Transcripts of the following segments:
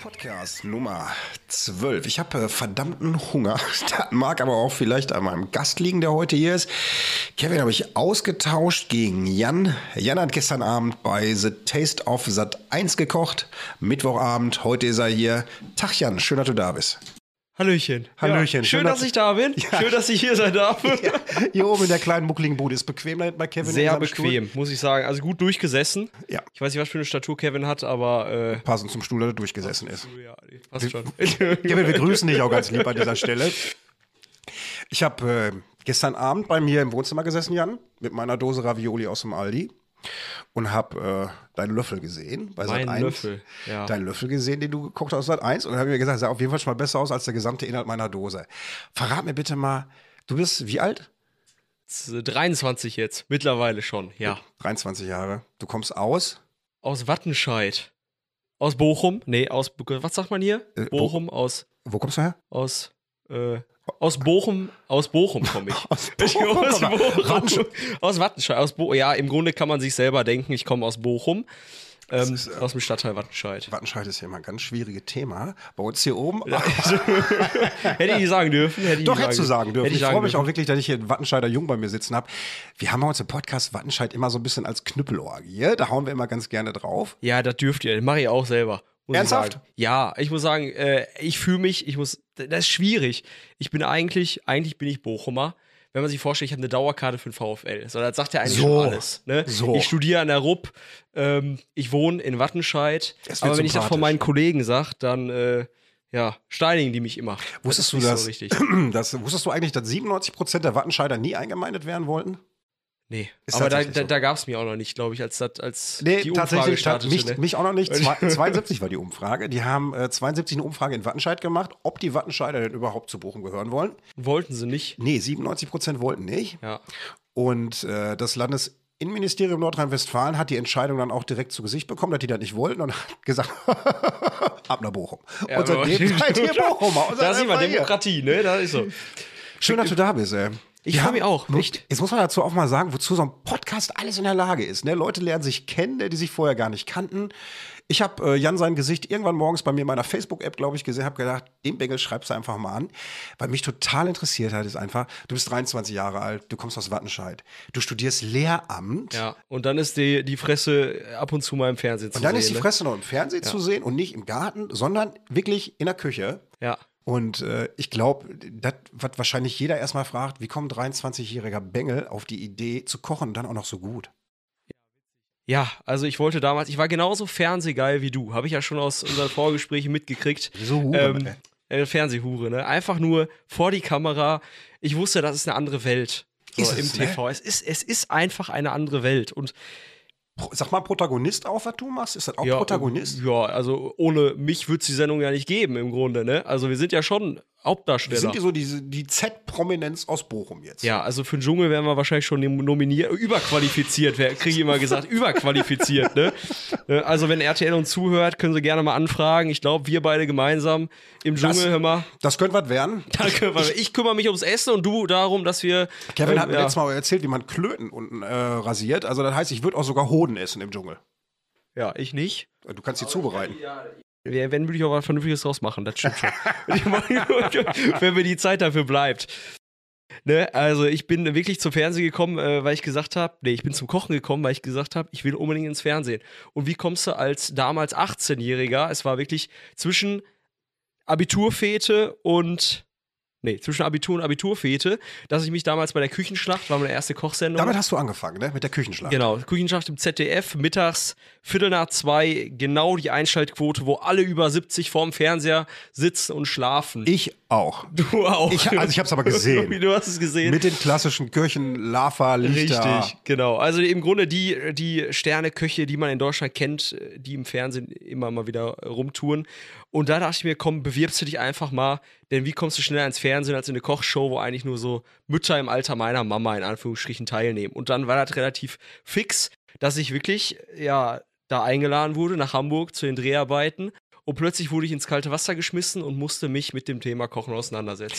Podcast Nummer 12. Ich habe äh, verdammten Hunger. Das mag aber auch vielleicht an meinem Gast liegen, der heute hier ist. Kevin habe ich ausgetauscht gegen Jan. Jan hat gestern Abend bei The Taste of Sat 1 gekocht. Mittwochabend, heute ist er hier. Tag Jan, schön, dass du da bist. Hallöchen. Hallöchen. Ja, schön, dass ich da bin. Ja. Schön, dass ich hier sein darf. Ja, hier oben in der kleinen muckligen Bude ist bequem bei Kevin. in Sehr bequem, Stuhl. muss ich sagen. Also gut durchgesessen. Ja. Ich weiß nicht, was für eine Statur Kevin hat, aber äh, Passend zum Stuhl, der durchgesessen ist. ja, nee, passt schon. Kevin, wir grüßen dich auch ganz lieb an dieser Stelle. Ich habe äh, gestern Abend bei mir im Wohnzimmer gesessen, Jan, mit meiner Dose Ravioli aus dem Aldi und habe äh, deinen Löffel gesehen bei Sat 1. Löffel, ja. Deinen Löffel gesehen, den du gekocht hast Sat 1 und dann habe ich mir gesagt, sah auf jeden Fall schon mal besser aus als der gesamte Inhalt meiner Dose. Verrat mir bitte mal, du bist wie alt? 23 jetzt, mittlerweile schon, ja. 23 Jahre. Du kommst aus? Aus Wattenscheid. Aus Bochum? Nee, aus, was sagt man hier? Äh, Bo- Bochum, aus, Wo kommst du her? aus, äh, aus Bochum, aus Bochum komme ich. Aus Bochum, aus. Bochum. Wattenscheid. Aus Wattenscheid. Aus Bo ja, im Grunde kann man sich selber denken, ich komme aus Bochum. Ähm, ist, äh, aus dem Stadtteil Wattenscheid. Wattenscheid ist ja immer ein ganz schwieriges Thema. Bei uns hier oben. Hätte ich sagen dürfen. Hätte ich Doch, hättest du sagen dürfen. Ich freue mich dürfen. auch wirklich, dass ich hier einen Wattenscheider Jung bei mir sitzen habe. Wir haben bei uns im Podcast Wattenscheid immer so ein bisschen als Knüppelorgie. ja? Da hauen wir immer ganz gerne drauf. Ja, das dürft ihr. Das mache ich auch selber. Ernsthaft? Ich. Ja, ich muss sagen, äh, ich fühle mich, ich muss, das ist schwierig. Ich bin eigentlich, eigentlich bin ich Bochumer. Wenn man sich vorstellt, ich habe eine Dauerkarte für den VfL. So, das sagt ja eigentlich So. alles. Ne? So. Ich studiere an der RUB, ähm, ich wohne in Wattenscheid. Aber wenn ich das von meinen Kollegen sage, dann äh, ja, steinigen die mich immer. Wusstest ist du das? So richtig. das? Wusstest du eigentlich, dass 97 Prozent der Wattenscheider nie eingemeindet werden wollten? Nee, Ist aber da, da, da gab es mir auch noch nicht, glaube ich, als, das- als Nee, die Umfrage tatsächlich startete. mich, ne? mich auch noch nicht. Zwei, 72 war die Umfrage. Die haben äh, 72 eine Umfrage in Wattenscheid gemacht, ob die Wattenscheider denn überhaupt zu Bochum gehören wollen. Wollten sie nicht. Nee, 97 Prozent wollten nicht. Ja. Und äh, das Landesinnenministerium Nordrhein-Westfalen hat die Entscheidung dann auch direkt zu Gesicht bekommen, dass die das nicht wollten und hat gesagt, ab nach Bochum. Ja, und seitdem seid ihr Bochumer. Da sieht man. Demokratie, ne? Da ist so. Schön, dass du da bist, ey. Ich Wir freu haben- mich auch, echt. Jetzt muss man dazu auch mal sagen, wozu so ein Podcast alles in der Lage ist. Ne? Leute lernen sich kennen, die sich vorher gar nicht kannten. Ich habe äh, Jan sein Gesicht irgendwann morgens bei mir in meiner Facebook-App, glaube ich, gesehen, habe gedacht, den Bengel schreibst du einfach mal an. Weil mich total interessiert hat, ist einfach, du bist 23 Jahre alt, du kommst aus Wattenscheid, du studierst Lehramt. Ja, und dann ist die, die Fresse ab und zu mal im Fernsehen zu Und dann sehen. ist die ne? Fresse noch im Fernsehen zu sehen und nicht im Garten, sondern wirklich in der Küche. Ja. Und äh, ich glaube, das, was wahrscheinlich jeder erstmal fragt, wie kommt ein 23-jähriger Bengel auf die Idee zu kochen und dann auch noch so gut? Ja, also ich wollte damals, ich war genauso fernsehgeil wie du. Habe ich ja schon aus unseren Vorgesprächen mitgekriegt. Wieso Hure, Ähm, äh, Fernsehhure, ne? Einfach nur vor die Kamera. Ich wusste, das ist eine andere Welt. So, Ist im es, ne? TV. Es, ist, es ist einfach eine andere Welt. Und Sag mal, Protagonist auch, was du machst? Ist das auch ja, Protagonist? Ja, also ohne mich wird es die Sendung ja nicht geben im Grunde, ne? Also wir sind ja schon Hauptdarsteller. sind die so diese, die Z-Prominenz aus Bochum jetzt? Ja, also für den Dschungel wären wir wahrscheinlich schon nominiert, überqualifiziert, kriege ich immer gesagt, überqualifiziert, ne? Äh, Also wenn RTL uns zuhört, können sie gerne mal anfragen. Ich glaube, wir beide gemeinsam im Dschungel, Das- hör mal. Das könnte was werden. Danke, weil ich kümmere mich ums Essen und du darum, dass wir. Kevin ähm, hat mir ja, letztes Mal erzählt, wie man Klöten unten äh, rasiert. Also das heißt, ich würde auch sogar Hoden essen im Dschungel. Ja, ich nicht. Du kannst sie zubereiten. Ja, Wenn würde ich auch was Vernünftiges draus machen, das stimmt schon. wenn mir die Zeit dafür bleibt. Ne, also ich bin wirklich zum Fernsehen gekommen, äh, weil ich gesagt habe, nee, ich bin zum Kochen gekommen, weil ich gesagt habe, ich will unbedingt ins Fernsehen. Und wie kommst du als damals 18-Jähriger, es war wirklich zwischen Abiturfete und nee, zwischen Abitur und Abiturfete, dass ich mich damals bei der Küchenschlacht, war meine erste Kochsendung. Damit hast du angefangen, ne? Mit der Küchenschlacht. Genau, Küchenschlacht im ZDF, mittags, Viertel nach zwei, genau die Einschaltquote, wo alle über 70 vorm Fernseher sitzen und schlafen. Ich auch. du auch. Ich- also ich hab's aber gesehen. du hast es gesehen. Mit den klassischen Kirchen, Lava, Lichter. Richtig, genau. Also im Grunde die, die Sterneköche, die man in Deutschland kennt, die im Fernsehen immer mal wieder rumtouren. Und da dachte ich mir, komm, bewirbst du dich einfach mal, denn wie kommst du schneller ins Fernsehen als in eine Kochshow, wo eigentlich nur so Mütter im Alter meiner Mama in Anführungsstrichen teilnehmen. Und dann war das relativ fix, dass ich wirklich, ja, da eingeladen wurde nach Hamburg zu den Dreharbeiten. Und plötzlich wurde ich ins kalte Wasser geschmissen und musste mich mit dem Thema Kochen auseinandersetzen.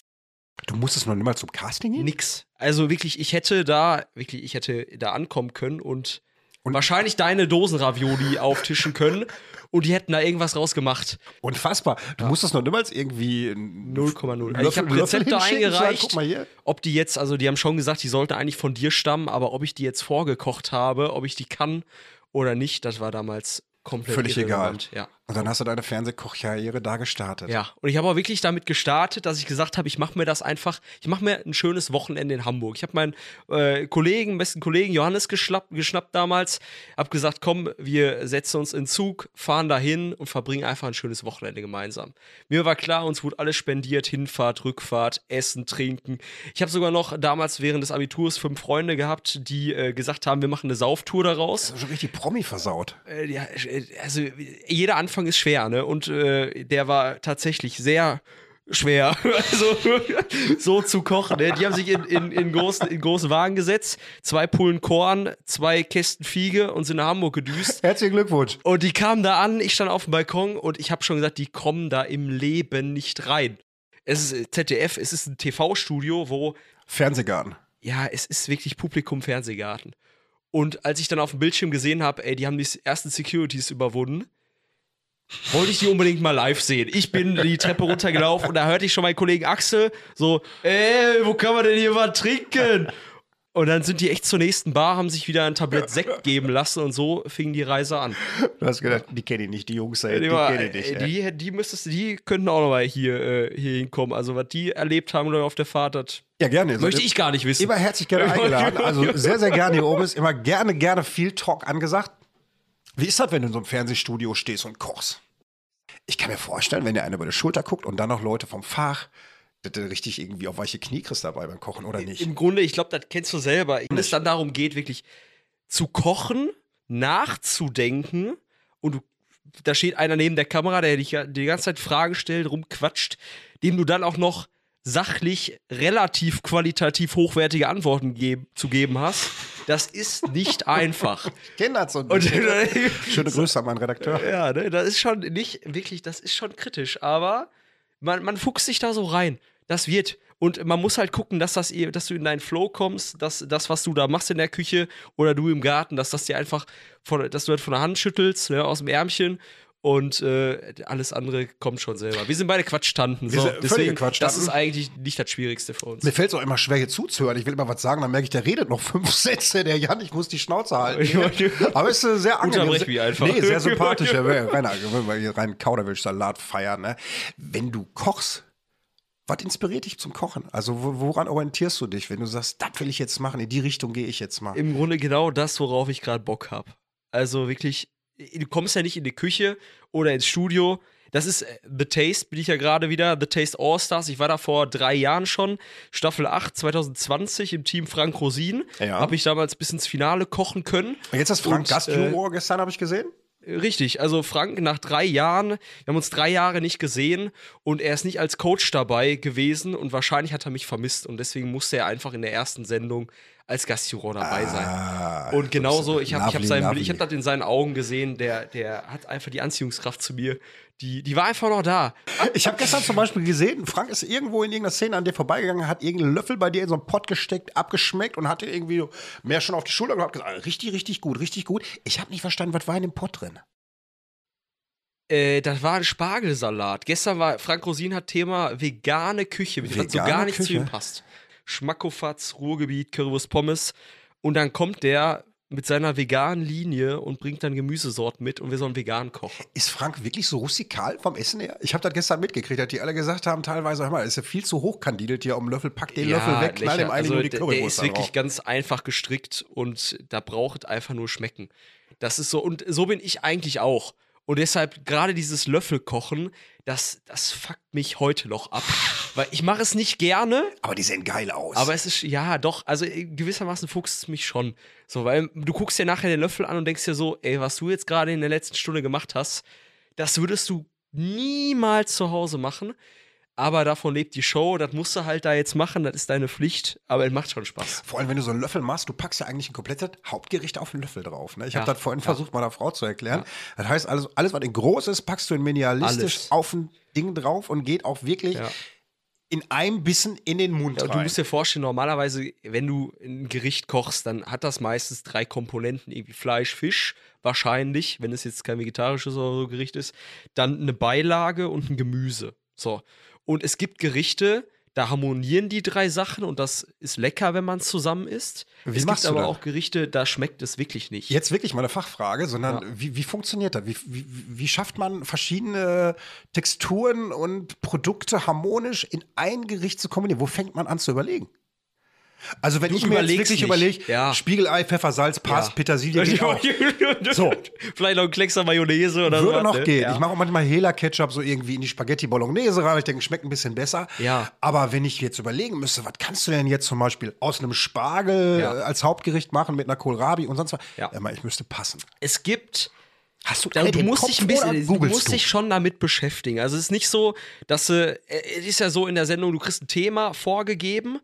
Du musstest noch nicht mal zum Casting gehen? Nix. Also wirklich, ich hätte da, wirklich, ich hätte da ankommen können und, Und- wahrscheinlich deine Dosenravioli auftischen können und die hätten da irgendwas rausgemacht. Unfassbar. Du musstest noch niemals irgendwie 0,0. einen Also ich habe Rezepte sagen, eingereicht. Guck mal hier. Ob die jetzt, also die haben schon gesagt, die sollten eigentlich von dir stammen, aber ob ich die jetzt vorgekocht habe, ob ich die kann oder nicht, das war damals komplett Völlig irrelevant. egal. Ja. Und dann hast du deine Fernsehkochkarriere da gestartet. Ja, und ich habe auch wirklich damit gestartet, dass ich gesagt habe, ich mache mir das einfach, ich mache mir ein schönes Wochenende in Hamburg. Ich habe meinen äh, Kollegen, besten Kollegen Johannes geschnappt, geschnappt damals, habe gesagt, komm, wir setzen uns in Zug, fahren dahin und verbringen einfach ein schönes Wochenende gemeinsam. Mir war klar, uns wurde alles spendiert, Hinfahrt, Rückfahrt, Essen, Trinken. Ich habe sogar noch damals während des Abiturs fünf Freunde gehabt, die äh, gesagt haben, wir machen eine Sauftour daraus. Ist schon richtig Promi versaut. Äh, ja, äh, also jeder Anfang ist schwer, ne? Und äh, der war tatsächlich sehr schwer, also so zu kochen. Ne? Die haben sich in, in, in, großen, in großen Wagen gesetzt, zwei Pullen Korn, zwei Kästen Fiege und sind nach Hamburg gedüst. Herzlichen Glückwunsch. Und die kamen da an, ich stand auf dem Balkon und ich habe schon gesagt, die kommen da im Leben nicht rein. Es ist äh, ZDF, es ist ein TV-Studio, wo Fernsehgarten. ja, es ist wirklich Publikum Fernsehgarten. Und als ich dann auf dem Bildschirm gesehen habe, ey, die haben die ersten Securities überwunden, wollte ich die unbedingt mal live sehen. Ich bin die Treppe runtergelaufen und da hörte ich schon meinen Kollegen Axel so, ey, wo kann man denn hier was trinken? Und dann sind die echt zur nächsten Bar, haben sich wieder ein Tablett Sekt geben lassen und so fing die Reise an. Du hast gedacht, die kenne ich nicht, die Jungs, ey, die, Die, kenne ich nicht. ey. die, die müsstest die könnten auch noch mal hier, äh, hier hinkommen. Also, was die erlebt haben oder auf der Fahrt, das Ja, gerne. möchte ich gar nicht wissen. Immer herzlich gerne eingeladen. Also sehr, sehr gerne hier oben ist immer gerne, gerne viel Talk angesagt. Wie ist das, wenn du in so einem Fernsehstudio stehst und kochst? Ich kann mir vorstellen, wenn dir einer über die Schulter guckt und dann noch Leute vom Fach, richtig irgendwie auf weiche Knie kriegst dabei beim Kochen oder nicht. Im Grunde, ich glaube, das kennst du selber. Wenn es dann darum geht, wirklich zu kochen, nachzudenken und du, da steht einer neben der Kamera, der dich die ganze Zeit Fragen stellt, rumquatscht, dem du dann auch noch sachlich relativ qualitativ hochwertige Antworten geb zu geben hast. Das ist nicht einfach. Ich kenne das so bisschen. Schöne Grüße an meinen Redakteur. ja, ne, das ist schon nicht wirklich, das ist schon kritisch, aber man, man fuchst sich da so rein. Das wird. Und man muss halt gucken, dass, das, dass du in deinen Flow kommst, dass das, was du da machst in der Küche oder du im Garten, dass das dir einfach, von, dass du halt von der Hand schüttelst, ne, aus dem Ärmchen. Und äh, alles andere kommt schon selber. Wir sind beide Quatschtanten. So. Deswegen, das Quatschtanten. ist eigentlich nicht das Schwierigste für uns. Mir fällt es auch immer schwer, hier zuzuhören. Ich will immer was sagen, dann merke ich, der redet noch fünf Sätze. Der Jan, ich muss die Schnauze halten. Aber es ist äh, sehr angenehm. Mich einfach. Nee, sehr sympathisch. Rainer, wenn wir hier rein Kauderwelsch-Salat feiern. Ne? Wenn du kochst, was inspiriert dich zum Kochen? Also wo- woran orientierst du dich, wenn du sagst, das will ich jetzt machen, in die Richtung gehe ich jetzt mal? Im Grunde genau das, worauf ich gerade Bock habe. Also wirklich, du kommst ja nicht in die Küche oder ins Studio. Das ist äh, The Taste, bin ich ja gerade wieder, The Taste All Stars. Ich war da vor drei Jahren schon, Staffel 8, 2020 im Team Frank Rosin. Ja. Habe ich damals bis ins Finale kochen können. Und jetzt ist Frank Gastjuror gestern, habe ich gesehen. Richtig, also Frank nach drei Jahren, wir haben uns drei Jahre nicht gesehen und er ist nicht als Coach dabei gewesen und wahrscheinlich hat er mich vermisst und deswegen musste er einfach in der ersten Sendung als Gastjuror dabei sein. Ah, Und genauso, ich habe ich hab ich hab das in seinen Augen gesehen, der, der hat einfach die Anziehungskraft zu mir. Die, die war einfach noch da. Ich habe gestern zum Beispiel gesehen, Frank ist irgendwo in irgendeiner Szene an dir vorbeigegangen, hat irgendeinen Löffel bei dir in so einen Pott gesteckt, abgeschmeckt und hatte irgendwie mehr schon auf die Schulter gehabt, gesagt, richtig, richtig gut, richtig gut. Ich habe nicht verstanden, was war in dem Pott drin? Äh, das war ein Spargelsalat. Gestern war Frank Rosin hat Thema vegane Küche, was so Vegane gar nicht zu Küche? ihm passt. Schmackofatz, Ruhrgebiet, Currywurst Pommes. Und dann kommt der mit seiner veganen Linie und bringt dann Gemüsesorten mit und wir sollen vegan kochen. Ist Frank wirklich so rustikal vom Essen her? Ich habe das gestern mitgekriegt, dass die alle gesagt haben, teilweise, hör mal, ist ja viel zu hochkandidelt hier um den Löffel, pack den Löffel weg, knall dem eigentlich nur die Currywurst Der ist wirklich drauf. ganz einfach gestrickt und da braucht einfach nur schmecken. Das ist so, und so bin ich eigentlich auch. Und deshalb gerade dieses Löffelkochen, das, das fuckt mich heute noch ab. Weil ich mache es nicht gerne, Aber die sehen geil aus. aber es ist, ja, doch, also in gewissermaßen fuchst es mich schon. So, weil du guckst dir nachher den Löffel an und denkst dir so, ey, was du jetzt gerade in der letzten Stunde gemacht hast, das würdest du niemals zu Hause machen. Aber davon lebt die Show, das musst du halt da jetzt machen, das ist deine Pflicht, aber es macht schon Spaß. Vor allem, wenn du so einen Löffel machst, du packst ja eigentlich ein komplettes Hauptgericht auf den Löffel drauf. Ne? Ich Ja, habe das vorhin ja. versucht, meiner Frau zu erklären. Das heißt, alles, alles, was in groß ist, packst du in minimalistisch Alles. auf ein Ding drauf und geht auch wirklich Ja. in einem Bissen in den Mund Ja, und du rein. musst dir vorstellen, normalerweise, wenn du ein Gericht kochst, dann hat das meistens drei Komponenten, irgendwie Fleisch, Fisch, wahrscheinlich, wenn es jetzt kein vegetarisches oder so Gericht ist, dann eine Beilage und ein Gemüse. So. Und es gibt Gerichte, da harmonieren die drei Sachen und das ist lecker, wenn man es zusammen isst. Wie es gibt aber das? auch Gerichte, da schmeckt es wirklich nicht. Jetzt wirklich mal eine Fachfrage, sondern Ja. wie, wie funktioniert das? Wie, wie, wie schafft man verschiedene Texturen und Produkte harmonisch in ein Gericht zu kombinieren? Wo fängt man an zu überlegen? Also wenn Du ich mir jetzt wirklich überlege, Ja. Spiegelei, Pfeffer, Salz, passt, Ja. Petersilie geht auch. So. Vielleicht noch ein Kleckser Mayonnaise oder so. Würde noch ne? gehen. Ja. Ich mache auch manchmal Hela-Ketchup so irgendwie in die Spaghetti Bolognese rein. Ich denke, schmeckt ein bisschen besser. Ja. Aber wenn ich jetzt überlegen müsste, was kannst du denn jetzt zum Beispiel aus einem Spargel äh, als Hauptgericht machen mit einer Kohlrabi und sonst was? Ja. ich müsste passen. Es gibt Hast du, Da, du musst Kopf dich ein bisschen, du musst dich schon damit beschäftigen. Also es ist nicht so, dass du, äh, es ist ja so in der Sendung, du kriegst ein Thema vorgegeben.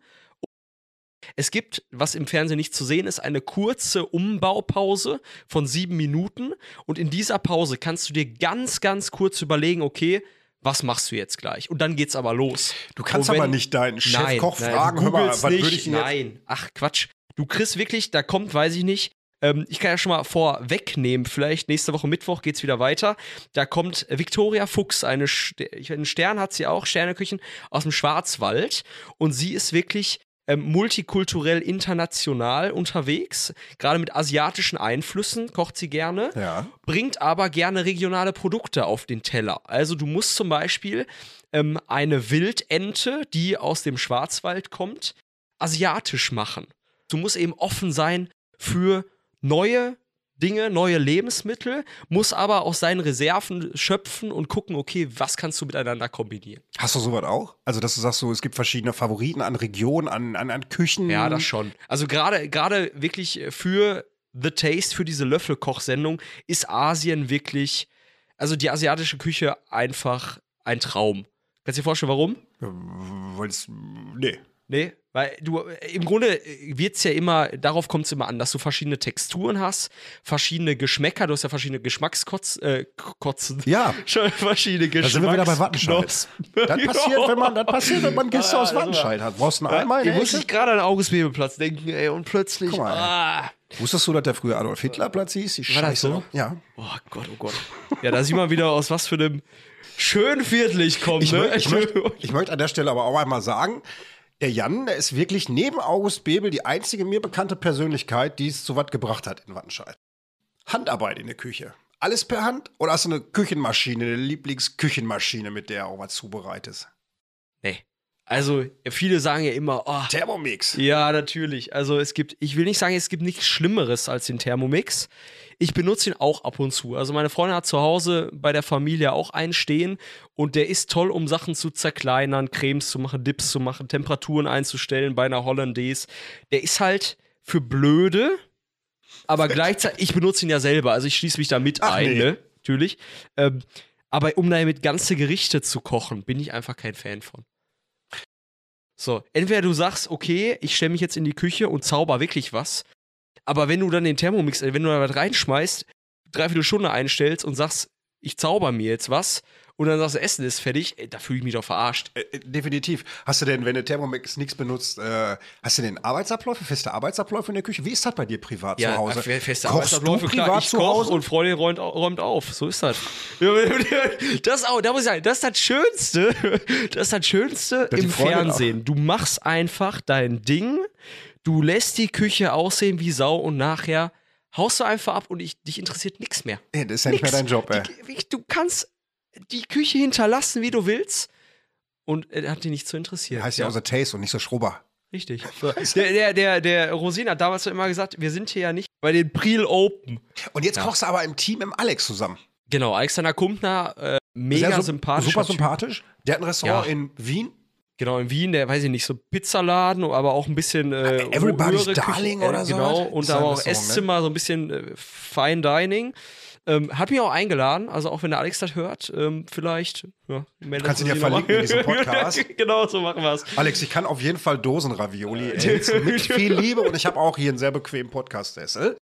Es gibt, was im Fernsehen nicht zu sehen ist, eine kurze Umbaupause von sieben Minuten. Und in dieser Pause kannst du dir ganz, ganz kurz überlegen, okay, was machst du jetzt gleich? Und dann geht's aber los. Du kannst wenn- aber nicht deinen Chefkoch nein, fragen, du hör mal, was nicht. würde ich Nein, ach Quatsch. Du kriegst wirklich, da kommt, weiß ich nicht, ähm, ich kann ja schon mal vorwegnehmen, vielleicht nächste Woche Mittwoch geht's wieder weiter. Da kommt Victoria Fuchs, eine Ster einen Stern hat sie auch, Sterneküchen aus dem Schwarzwald. Und sie ist wirklich ähm, multikulturell international unterwegs, gerade mit asiatischen Einflüssen, kocht sie gerne Ja. bringt aber gerne regionale Produkte auf den Teller. Also du musst zum Beispiel ähm, eine Wildente, die aus dem Schwarzwald kommt, asiatisch machen. Du musst eben offen sein für neue Dinge, neue Lebensmittel, muss aber aus seinen Reserven schöpfen und gucken, okay, was kannst du miteinander kombinieren. Hast du sowas auch? Also, dass du sagst, so, es gibt verschiedene Favoriten an Regionen, an, an, an Küchen. Ja, das schon. Also gerade gerade wirklich für The Taste, für diese Löffelkoch-Sendung, ist Asien wirklich, also die asiatische Küche einfach ein Traum. Kannst du dir vorstellen, warum? Weil's, nee. Nee, weil du, äh, im Grunde wird es ja immer, darauf kommt es immer an, dass du verschiedene Texturen hast, verschiedene Geschmäcker, du hast ja verschiedene Geschmackskotzen, äh, Kotzen. Ja. Schon verschiedene Da sind wir wieder bei Wattenscheid. Das passiert, wenn man, das passiert, wenn man Gäste aus Wattenscheid hat. Brauchst du einen Eimer Ich muss ich gerade an August-Bebel-Platz denken, ey, und plötzlich, Guck mal, ah, Wusstest du, dass der früher Adolf Hitler Platz hieß? Die War das Scheiße. so? Ja. Oh Gott, oh Gott. Ja, da sieht man wieder, aus was für einem schönen Viertel ich komme. Ich, Ne? ich, möchte, ich möchte an der Stelle aber auch einmal sagen, der Jan, der ist wirklich neben August Bebel die einzige mir bekannte Persönlichkeit, die es zu was gebracht hat in Wattenscheid. Handarbeit in der Küche. Alles per Hand? Oder hast du eine Küchenmaschine, eine Lieblingsküchenmaschine, mit der auch was zubereitest? nee. Also, viele sagen ja immer, oh, Thermomix. ja, natürlich. Also, es gibt, ich will nicht sagen, es gibt nichts Schlimmeres als den Thermomix. Ich benutze ihn auch ab und zu. Also, meine Freundin hat zu Hause bei der Familie auch einen stehen und der ist toll, um Sachen zu zerkleinern, Cremes zu machen, Dips zu machen, Temperaturen einzustellen bei einer Hollandaise. Der ist halt für blöde, aber gleichzeitig, ich benutze ihn ja selber, also ich schließe mich da mit Ach, ein, nee. ne? Natürlich. Ähm, aber um damit ganze Gerichte zu kochen, bin ich einfach kein Fan von. So, entweder du sagst, okay, ich stelle mich jetzt in die Küche und zauber wirklich was, aber wenn du dann den Thermomix, äh, wenn du da was reinschmeißt, dreiviertel Stunde einstellst und sagst, ich zauber mir jetzt was und dann sagst du, Essen ist fertig, da fühle ich mich doch verarscht. Äh, äh, definitiv. Hast du denn, wenn du Thermomix nichts benutzt, äh, hast du denn Arbeitsabläufe, feste Arbeitsabläufe in der Küche? Wie ist das bei dir privat zu Hause? fe- feste Kochst Arbeitsabläufe, du klar. privat Ich zu Hause? und Freundin räumt, räumt auf. So ist das. Das auch, da muss ich sagen, das ist das Schönste. Das ist das Schönste die im Fernsehen. Du machst einfach dein Ding, du lässt die Küche aussehen wie Sau und nachher haust du einfach ab und ich, dich interessiert nichts mehr. Ey, das ist ja nicht mehr dein Job, ey. Die, du kannst die Küche hinterlassen, wie du willst. Und er hat dich nicht zu interessieren. Heißt ja, Ja. unser Taste und nicht so Schrubber. Richtig. Der, der, der, der Rosin hat damals immer gesagt, wir sind hier ja nicht bei den Priel Open. Und jetzt kochst du aber im Team im Alex zusammen. Genau, Alexander Kumpner, äh, mega sympathisch. Super sympathisch. Der hat ein Restaurant Ja. in Wien. Genau, in Wien, der weiß ich nicht, so Pizzaladen, aber auch ein bisschen äh, Everybody's Darling Küche, oder äh, so Genau, was? und ein aber auch Restaurant, ne? Esszimmer, so ein bisschen äh, Fine Dining. Ähm, hat mich auch eingeladen, also auch wenn der Alex das hört, ähm, vielleicht. Ja, du kannst ihn ja verlinken in diesem Podcast. genau, so machen wir es. Alex, ich kann auf jeden Fall Dosenravioli essen mit viel Liebe und ich habe auch hier einen sehr bequemen Podcast-Sessel.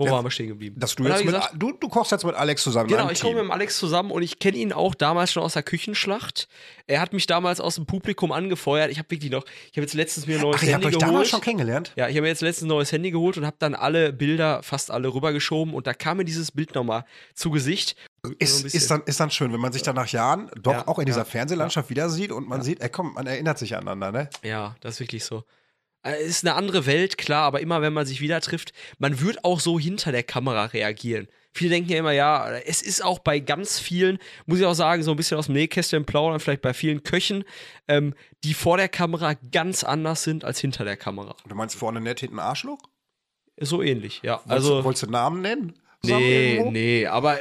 Wo waren wir stehen geblieben? Dass du jetzt mit, gesagt, du, du kochst jetzt mit Alex zusammen. Genau, ich komme mit Alex zusammen und ich kenne ihn auch damals schon aus der Küchenschlacht. Er hat mich damals aus dem Publikum angefeuert. Ich habe wirklich noch, ich habe jetzt letztens mir ein neues Ach, ihr habt Handy euch geholt. damals schon kennengelernt? Ja, ich habe mir jetzt letztens ein neues Handy geholt und habe dann alle Bilder, fast alle rübergeschoben und da kam mir dieses Bild nochmal zu Gesicht. So Ist, bisschen- ist, dann, ist dann schön, wenn man sich dann nach Jahren doch Ja, auch in dieser ja, Fernsehlandschaft wieder sieht und man sieht, ey komm, man erinnert sich aneinander, ne? Ja, das ist wirklich so. Äh, Es ist eine andere Welt, klar, aber immer wenn man sich wieder trifft, man wird auch so hinter der Kamera reagieren. Viele denken ja immer, ja, es ist auch bei ganz vielen, muss ich auch sagen, so ein bisschen aus dem Nähkästchen plaudern, vielleicht bei vielen Köchen, ähm, die vor der Kamera ganz anders sind als hinter der Kamera. Du meinst vorne nett, hinten Arschloch? So ähnlich, ja. Wolltest, Also, du, wolltest du Namen nennen? Zusammen nee, irgendwo? nee, aber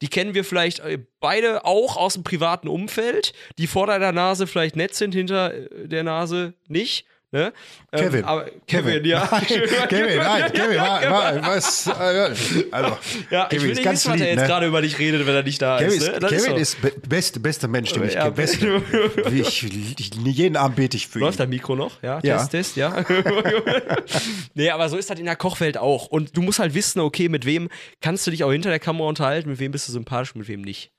die kennen wir vielleicht äh, beide auch aus dem privaten Umfeld, die vor deiner Nase vielleicht nett sind, hinter äh, der Nase nicht. Ne? Ähm, Kevin. aber Kevin, ja. Nein, Kevin, nein, Kevin, war, war, was, äh, also, Ja, ich Kevin will ist nicht ganz wissen, was er lieb, jetzt ne? gerade über dich redet, wenn er nicht da Kevin ist. ist, Ne? Kevin so. ist be beste, beste Mensch, den ich Ja, kenne. Ich, ich, jeden Abend bete ich für ihn. Läuft das Mikro noch? Ja, Ja. Test, Test, ja. nee, aber so ist das in der Kochwelt auch. Und du musst halt wissen, okay, mit wem kannst du dich auch hinter der Kamera unterhalten, mit wem bist du sympathisch, mit wem nicht.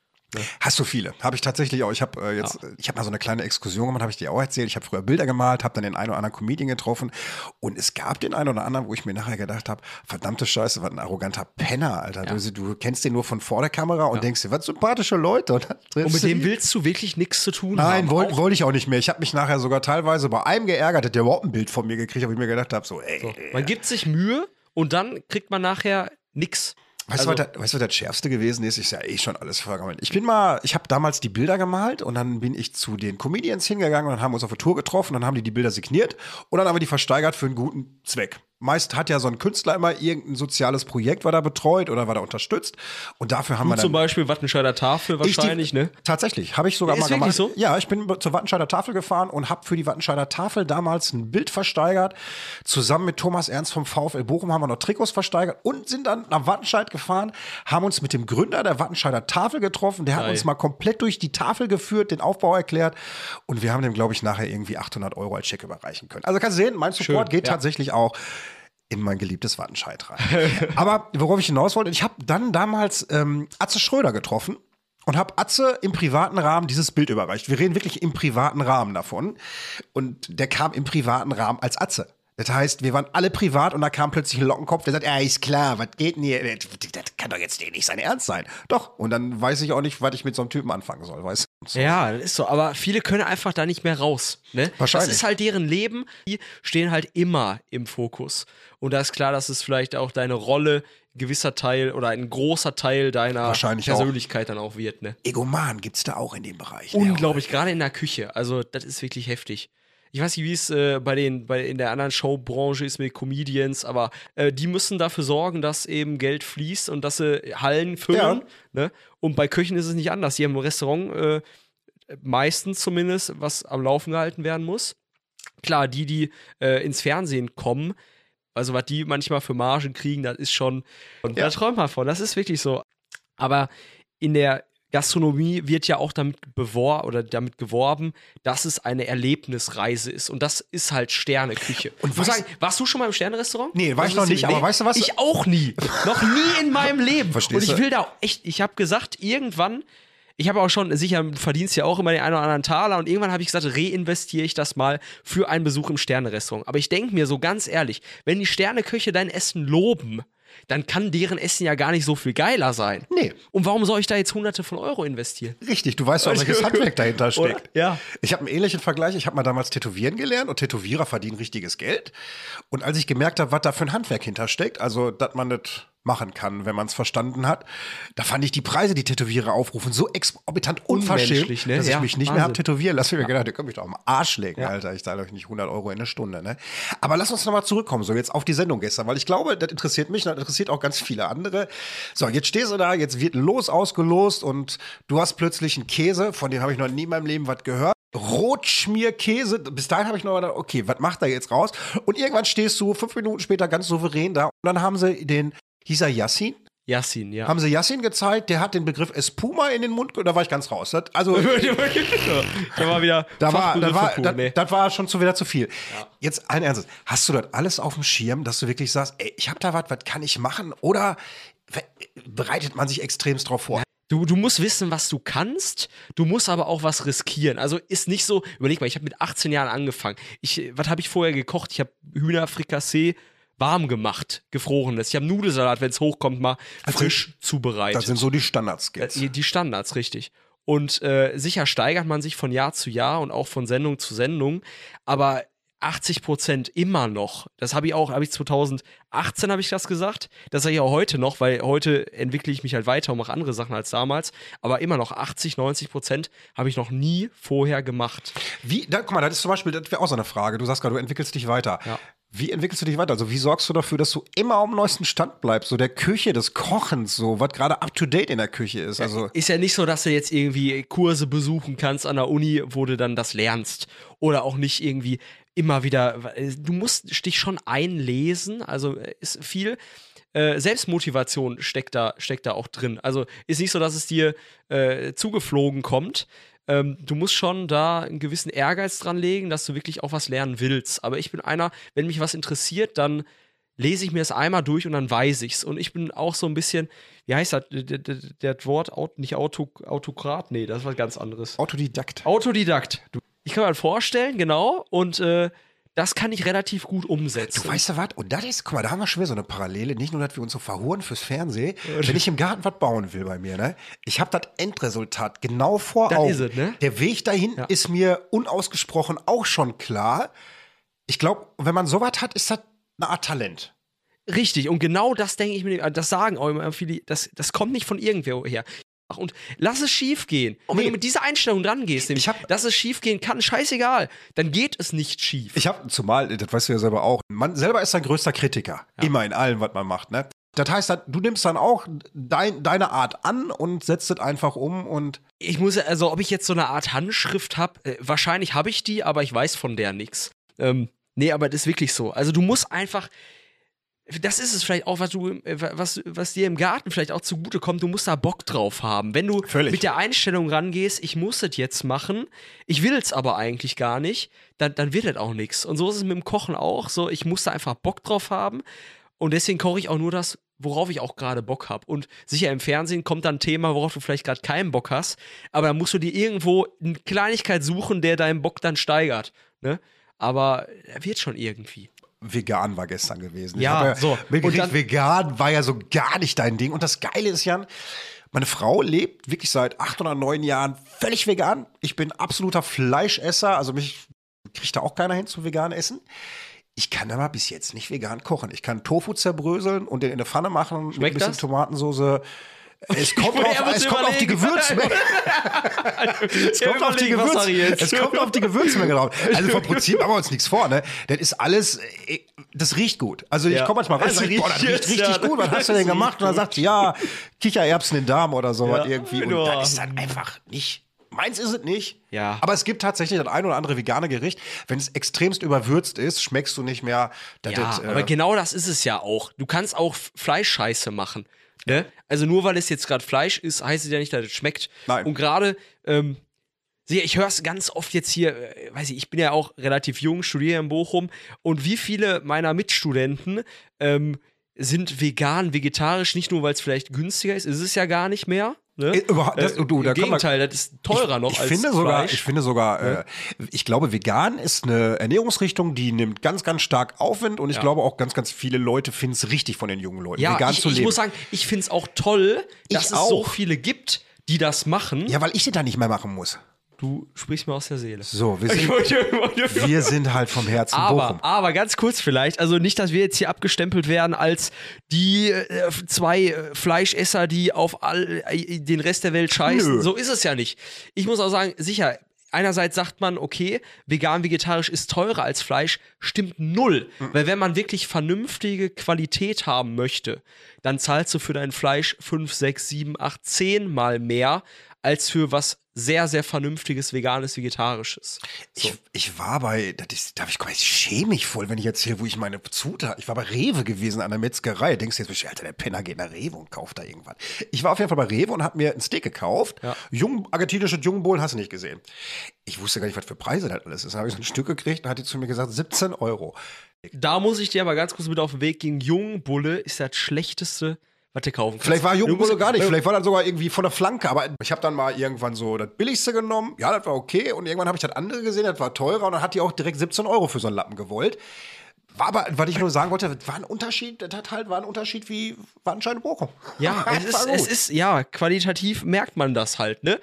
Hast du viele? Habe ich tatsächlich auch. Ich habe äh, jetzt, ich habe mal so eine kleine Exkursion gemacht, habe ich dir auch erzählt. Ich habe früher Bilder gemalt, habe dann den einen oder anderen Comedian getroffen und es gab den einen oder anderen, wo ich mir nachher gedacht habe, verdammte Scheiße, was ein arroganter Penner, Alter. Du, du kennst den nur von vor der Kamera und denkst dir, was sympathische Leute. Und, Und mit dem die. willst du wirklich nichts zu tun Nein, haben. wollte Auch- wollt ich auch nicht mehr. Ich habe mich nachher sogar teilweise bei einem geärgert, der überhaupt ein Bild von mir gekriegt hat, wo ich mir gedacht habe, so, ey, Man gibt sich Mühe und dann kriegt man nachher nix. Weißt, Also- du, was das, weißt du, was das Schärfste gewesen ist? Ich ja eh schon alles vergammelt. Ich bin mal, ich habe damals die Bilder gemalt und dann bin ich zu den Comedians hingegangen und dann haben wir uns auf der Tour getroffen und dann haben die die Bilder signiert und dann haben wir die versteigert für einen guten Zweck. Meist hat ja so ein Künstler immer irgendein soziales Projekt, was er betreut oder was er unterstützt und dafür haben wir Du dann zum Beispiel Wattenscheider Tafel ich wahrscheinlich, die, ne? Tatsächlich, habe ich sogar Ist mal gemacht. so? Ja, ich bin zur Wattenscheider Tafel gefahren und habe für die Wattenscheider Tafel damals ein Bild versteigert. Zusammen mit Thomas Ernst vom VfL Bochum haben wir noch Trikots versteigert und sind dann nach Wattenscheid gefahren, haben uns mit dem Gründer der Wattenscheider Tafel getroffen. Der hat Geil. uns mal komplett durch die Tafel geführt, den Aufbau erklärt und wir haben dem, glaube ich, nachher irgendwie 800 Euro als Scheck überreichen können. Also kannst du sehen, mein Support Schön, geht ja. tatsächlich auch in mein geliebtes Wattenscheid rein. Aber worauf ich hinaus wollte, ich habe dann damals ähm, Atze Schröder getroffen und habe Atze im privaten Rahmen dieses Bild überreicht. Wir reden wirklich im privaten Rahmen davon. Und der kam im privaten Rahmen als Atze. Das heißt, wir waren alle privat und da kam plötzlich ein Lockenkopf, der sagt, ja, ist klar, was geht denn hier? Das kann doch jetzt nicht sein Ernst sein. Doch, und dann weiß ich auch nicht, was ich mit so einem Typen anfangen soll, weißt du? So. Ja, das ist so. Aber viele können einfach da nicht mehr raus. Ne? Wahrscheinlich. Das ist halt deren Leben. Die stehen halt immer im Fokus. Und da ist klar, dass es vielleicht auch deine Rolle, ein gewisser Teil oder ein großer Teil deiner Wahrscheinlich auch. Persönlichkeit dann auch wird. Ne? Egoman gibt's da auch in dem Bereich. Unglaublich, gerade in der Küche. Also, das ist wirklich heftig. Ich weiß nicht, wie es äh, bei den, bei, in der anderen Showbranche ist mit Comedians, aber äh, die müssen dafür sorgen, dass eben Geld fließt und dass sie Hallen füllen. Ne? Und bei Köchen ist es nicht anders. Die haben ein Restaurant, äh, meistens zumindest, was am Laufen gehalten werden muss. Klar, die, die äh, ins Fernsehen kommen, also was die manchmal für Margen kriegen, das ist schon, und Ja. da träumt man von, das ist wirklich so. Aber in der Gastronomie wird ja auch damit beworben oder damit geworben, dass es eine Erlebnisreise ist. Und das ist halt Sterneküche. Und ich muss was- sagen, warst du schon mal im Sternerestaurant? Nee, war Was ich noch nicht, denn- aber weißt du was? Ich auch nie. noch nie in meinem Leben. Verstehst Und ich du? will da echt, ich habe gesagt, irgendwann, ich habe auch schon, sicher, du verdienst ja auch immer den einen oder anderen Taler und irgendwann habe ich gesagt, reinvestiere ich das mal für einen Besuch im Sternerestaurant. Aber ich denke mir so ganz ehrlich, wenn die Sterneköche dein Essen loben, dann kann deren Essen ja gar nicht so viel geiler sein. Nee. Und warum soll ich da jetzt hunderte von Euro investieren? Richtig, du weißt doch, welches Handwerk dahinter steckt. Oder? Ja. Ich habe einen ähnlichen Vergleich. Ich habe mal damals Tätowieren gelernt und Tätowierer verdienen richtiges Geld. Und als ich gemerkt habe, was da für ein Handwerk hintersteckt, also dass man das machen kann, wenn man es verstanden hat, da fand ich die Preise, die Tätowierer aufrufen, so exorbitant unverschämt, ne? dass ich Ja, mich nicht mehr habe Wahnsinn. tätowieren lassen. Ich mir gedacht, ihr könnt mich doch am Arsch legen, Alter. Ich zahle euch nicht 100 Euro in eine Stunde. Ne? Aber lass uns nochmal zurückkommen, so jetzt auf die Sendung gestern, weil ich glaube, das interessiert mich und das interessiert auch ganz viele andere. So, jetzt stehst du da, jetzt wird Los ausgelost und du hast plötzlich einen Käse, von dem habe ich noch nie in meinem Leben was gehört. Rotschmierkäse. Bis dahin habe ich noch gedacht, okay, was macht er jetzt raus? Und irgendwann stehst du fünf Minuten später ganz souverän da und dann haben sie den, hieß er Yassin? Yassin, ja. Haben sie Yassin gezeigt, der hat den Begriff Espuma in den Mund, da war ich ganz raus. Das, also, da war wieder da war, da war, das, nee. das war schon zu wieder zu viel. Jetzt ein Ernstes. Hast du das alles auf dem Schirm, dass du wirklich sagst, ey, ich hab da was, was kann ich machen? Oder bereitet man sich extremst drauf vor? Du, du musst wissen, was du kannst, du musst aber auch was riskieren. Also ist nicht so, überleg mal, ich habe mit 18 Jahren angefangen. Ich, was habe ich vorher gekocht? Ich habe Hühnerfrikassee warm gemacht, gefrorenes. Ich habe Nudelsalat, wenn es hochkommt, mal frisch zubereitet. Das sind so die Standardskills. Die, die Standards, richtig. Und äh, sicher steigert man sich von Jahr zu Jahr und auch von Sendung zu Sendung, aber 80 Prozent immer noch. Das habe ich auch, habe ich 2018 habe ich das gesagt. Das sage ich auch heute noch, weil heute entwickle ich mich halt weiter und mache andere Sachen als damals. Aber immer noch 80, 90 Prozent habe ich noch nie vorher gemacht. Wie, da, guck mal, das ist zum Beispiel, das wäre auch so eine Frage. Du sagst gerade, du entwickelst dich weiter. Ja. Wie entwickelst du dich weiter? Also, wie sorgst du dafür, dass du immer am neuesten Stand bleibst? So der Küche, des Kochens, so, was gerade up to date in der Küche ist. Also, Ist ja nicht so, dass du jetzt irgendwie Kurse besuchen kannst an der Uni, wo du dann das lernst. Oder auch nicht irgendwie immer wieder. Du musst dich schon einlesen, also äh, ist viel. Äh, Selbstmotivation steckt da, steckt da auch drin. Also ist nicht so, dass es dir äh, zugeflogen kommt. Ähm, du musst schon da einen gewissen Ehrgeiz dran legen, dass du wirklich auch was lernen willst. Aber ich bin einer, wenn mich was interessiert, dann lese ich mir das einmal durch und dann weiß ich's. Und ich bin auch so ein bisschen, wie heißt das, der Wort, nicht Auto, Autokrat, nee, das ist was ganz anderes. Autodidakt. Autodidakt. Ich kann mir das vorstellen, genau, und äh, das kann ich relativ gut umsetzen. Du weißt ja was? Und das ist, guck mal, da haben wir schon wieder so eine Parallele. Nicht nur, dass wir uns so verhuren fürs Fernsehen. Wenn ich im Garten was bauen will bei mir, ne? Ich habe das Endresultat genau vor Das Augen. ist es, ne? Der Weg dahin Ja. ist mir unausgesprochen auch schon klar. Ich glaube, wenn man sowas hat, ist das eine Art Talent. Richtig, und genau das denke ich mir, das sagen auch immer viele, das, das kommt nicht von irgendwo her. Ach, Und lass es schief gehen. Und wenn Nee. du mit dieser Einstellung dran gehst, nämlich, Ich hab- dass es schief gehen kann, scheißegal, dann geht es nicht schief. Ich habe zumal, das weißt du ja selber auch, man selber ist sein größter Kritiker. Immer in allem, was man macht, ne? Das heißt, du nimmst dann auch dein, deine Art an und setzt es einfach um und ich muss, also ob ich jetzt so eine Art Handschrift habe, äh, wahrscheinlich habe ich die, aber ich weiß von der nichts. Ähm, nee, aber das ist wirklich so. Also du musst einfach, das ist es vielleicht auch, was du, äh, was, was dir im Garten vielleicht auch zugute kommt, du musst da Bock drauf haben. Wenn du Völlig. mit der Einstellung rangehst, ich muss es jetzt machen, ich will es aber eigentlich gar nicht, dann, dann wird das auch nichts. Und so ist es mit dem Kochen auch. So, ich muss da einfach Bock drauf haben. Und deswegen koche ich auch nur das, worauf ich auch gerade Bock habe. Und sicher im Fernsehen kommt dann ein Thema, worauf du vielleicht gerade keinen Bock hast. Aber dann musst du dir irgendwo eine Kleinigkeit suchen, der deinen Bock dann steigert. Ne? Aber er wird schon irgendwie. Vegan war gestern gewesen. Ja, hab so. Mir Und gedacht, dann- vegan war ja so gar nicht dein Ding. Und das Geile ist, Jan, meine Frau lebt wirklich seit acht oder neun Jahren völlig vegan. Ich bin absoluter Fleischesser, also mich kriegt da auch keiner hin zu vegan essen. Ich kann aber bis jetzt nicht vegan kochen. Ich kann Tofu zerbröseln und den in eine Pfanne machen mit ein Schmeckt bisschen das? Tomatensoße. Es kommt, auf, es kommt auf die. Gewürzmenge. es kommt auf die Gewürz, es kommt auf die Gewürzmenge drauf. Also vom Prinzip machen wir uns nichts vor, ne? Das ist alles, äh, das riecht gut. Also ich Ja. komme manchmal rein und sage, boah, das riecht richtig ja, gut. Was hast du das denn gemacht? Und dann sagt ja, Kichererbsen in den Darm oder sowas Ja. irgendwie. Und Ja. das ist dann einfach nicht. Meins ist es nicht. Ja. Aber es gibt tatsächlich das ein oder andere vegane Gericht. Wenn es extremst überwürzt ist, schmeckst du nicht mehr. dass Ja, das, äh, aber genau das ist es ja auch. Du kannst auch Fleischscheiße machen. Ne? Also nur weil es jetzt gerade Fleisch ist, heißt es ja nicht, dass es schmeckt. Nein. Und gerade, ähm, ich höre es ganz oft jetzt hier, äh, weiß ich, ich bin ja auch relativ jung, studiere in Bochum und wie viele meiner Mitstudenten ähm, sind vegan, vegetarisch, nicht nur weil es vielleicht günstiger ist, ist es ja gar nicht mehr. Ne? Äh, überhaupt- das- Äh, du, Im da kann man- Gegenteil, das ist teurer noch ich als finde sogar, Fleisch. Ich finde sogar, äh, ich glaube, vegan ist eine Ernährungsrichtung, die nimmt ganz, ganz stark Aufwind und ich Ja. glaube auch ganz, ganz viele Leute finden es richtig von den jungen Leuten, ja, vegan ich, zu ich leben. muss sagen, ich finde es auch toll, dass Ich es so viele gibt, die das machen. ja, weil ich das da nicht mehr machen muss. Du sprichst mir aus der Seele. So, wir sind, wir sind halt vom Herzen aber, Bochum. aber ganz kurz vielleicht, also nicht, dass wir jetzt hier abgestempelt werden als die äh, zwei äh, Fleischesser, die auf all, äh, den Rest der Welt scheißen. Nö. So ist es ja nicht. Ich muss auch sagen, sicher, einerseits sagt man, okay, vegan, vegetarisch ist teurer als Fleisch, stimmt null. Weil wenn man wirklich vernünftige Qualität haben möchte, dann zahlst du für dein Fleisch 5, 6, 7, 8, 10 mal mehr als für was sehr, sehr vernünftiges, veganes, vegetarisches. So. Ich, ich war bei, das ist, darf ich, ich schäme mich voll, wenn ich erzähle, wo ich meine Zutaten, ich war bei Rewe gewesen an der Metzgerei. Denkst du jetzt, Alter, der Penner geht nach Rewe und kauft da irgendwas. Ich war auf jeden Fall bei Rewe und habe mir ein Steak gekauft. Ja. Jung, argentinisches Jungbohlen hast du nicht gesehen. Ich wusste gar nicht, was für Preise das alles ist. Dann habe ich so ein Stück gekriegt und hat die zu mir gesagt, 17 Euro. Da muss ich dir aber ganz kurz mit auf den Weg gehen. Jungbulle ist das schlechteste, was du kaufen kannst. Vielleicht war Jungbulle- gar nicht, vielleicht war das sogar irgendwie von der Flanke, aber ich habe dann mal irgendwann so das billigste genommen, ja, das war okay und irgendwann habe ich das andere gesehen, das war teurer und dann hat die auch direkt 17 Euro für so einen Lappen gewollt. War aber, was ich nur sagen wollte, war ein Unterschied, das hat halt, war ein Unterschied wie Wattenscheid Bochum. Ja, es ist, es ist, ja, qualitativ merkt man das halt, ne?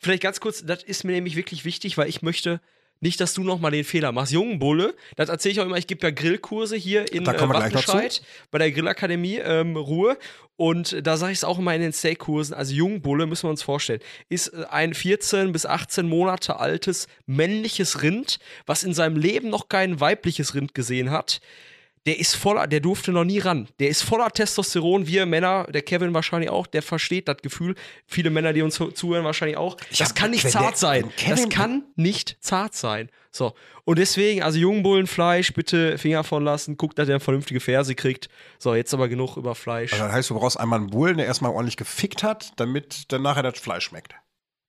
Vielleicht ganz kurz, das ist mir nämlich wirklich wichtig, weil ich möchte nicht, dass du nochmal den Fehler machst. Jungen Bulle, das erzähle ich auch immer, ich gebe ja Grillkurse hier in Da äh. Wattenscheid bei der Grillakademie ähm, Ruhe. Und da sage ich es auch immer in den Steakkursen. Also Jungbulle, müssen wir uns vorstellen, ist äh, ein 14 bis 18 Monate altes männliches Rind, was in seinem Leben noch kein weibliches Rind gesehen hat der ist voller, der durfte noch nie ran. Der ist voller Testosteron. Wir Männer, der Kevin wahrscheinlich auch, der versteht das Gefühl. Viele Männer, die uns zu- zuhören, wahrscheinlich auch. das hab- kann nicht zart sein. Kevin- das kann nicht zart sein. So. Und deswegen, also Jungbullenfleisch, bitte Finger von lassen. Guckt, dass er eine vernünftige Ferse kriegt. So, jetzt aber genug über Fleisch. Also das heißt, du brauchst einmal einen Bullen, der erstmal ordentlich gefickt hat, damit dann nachher das Fleisch schmeckt.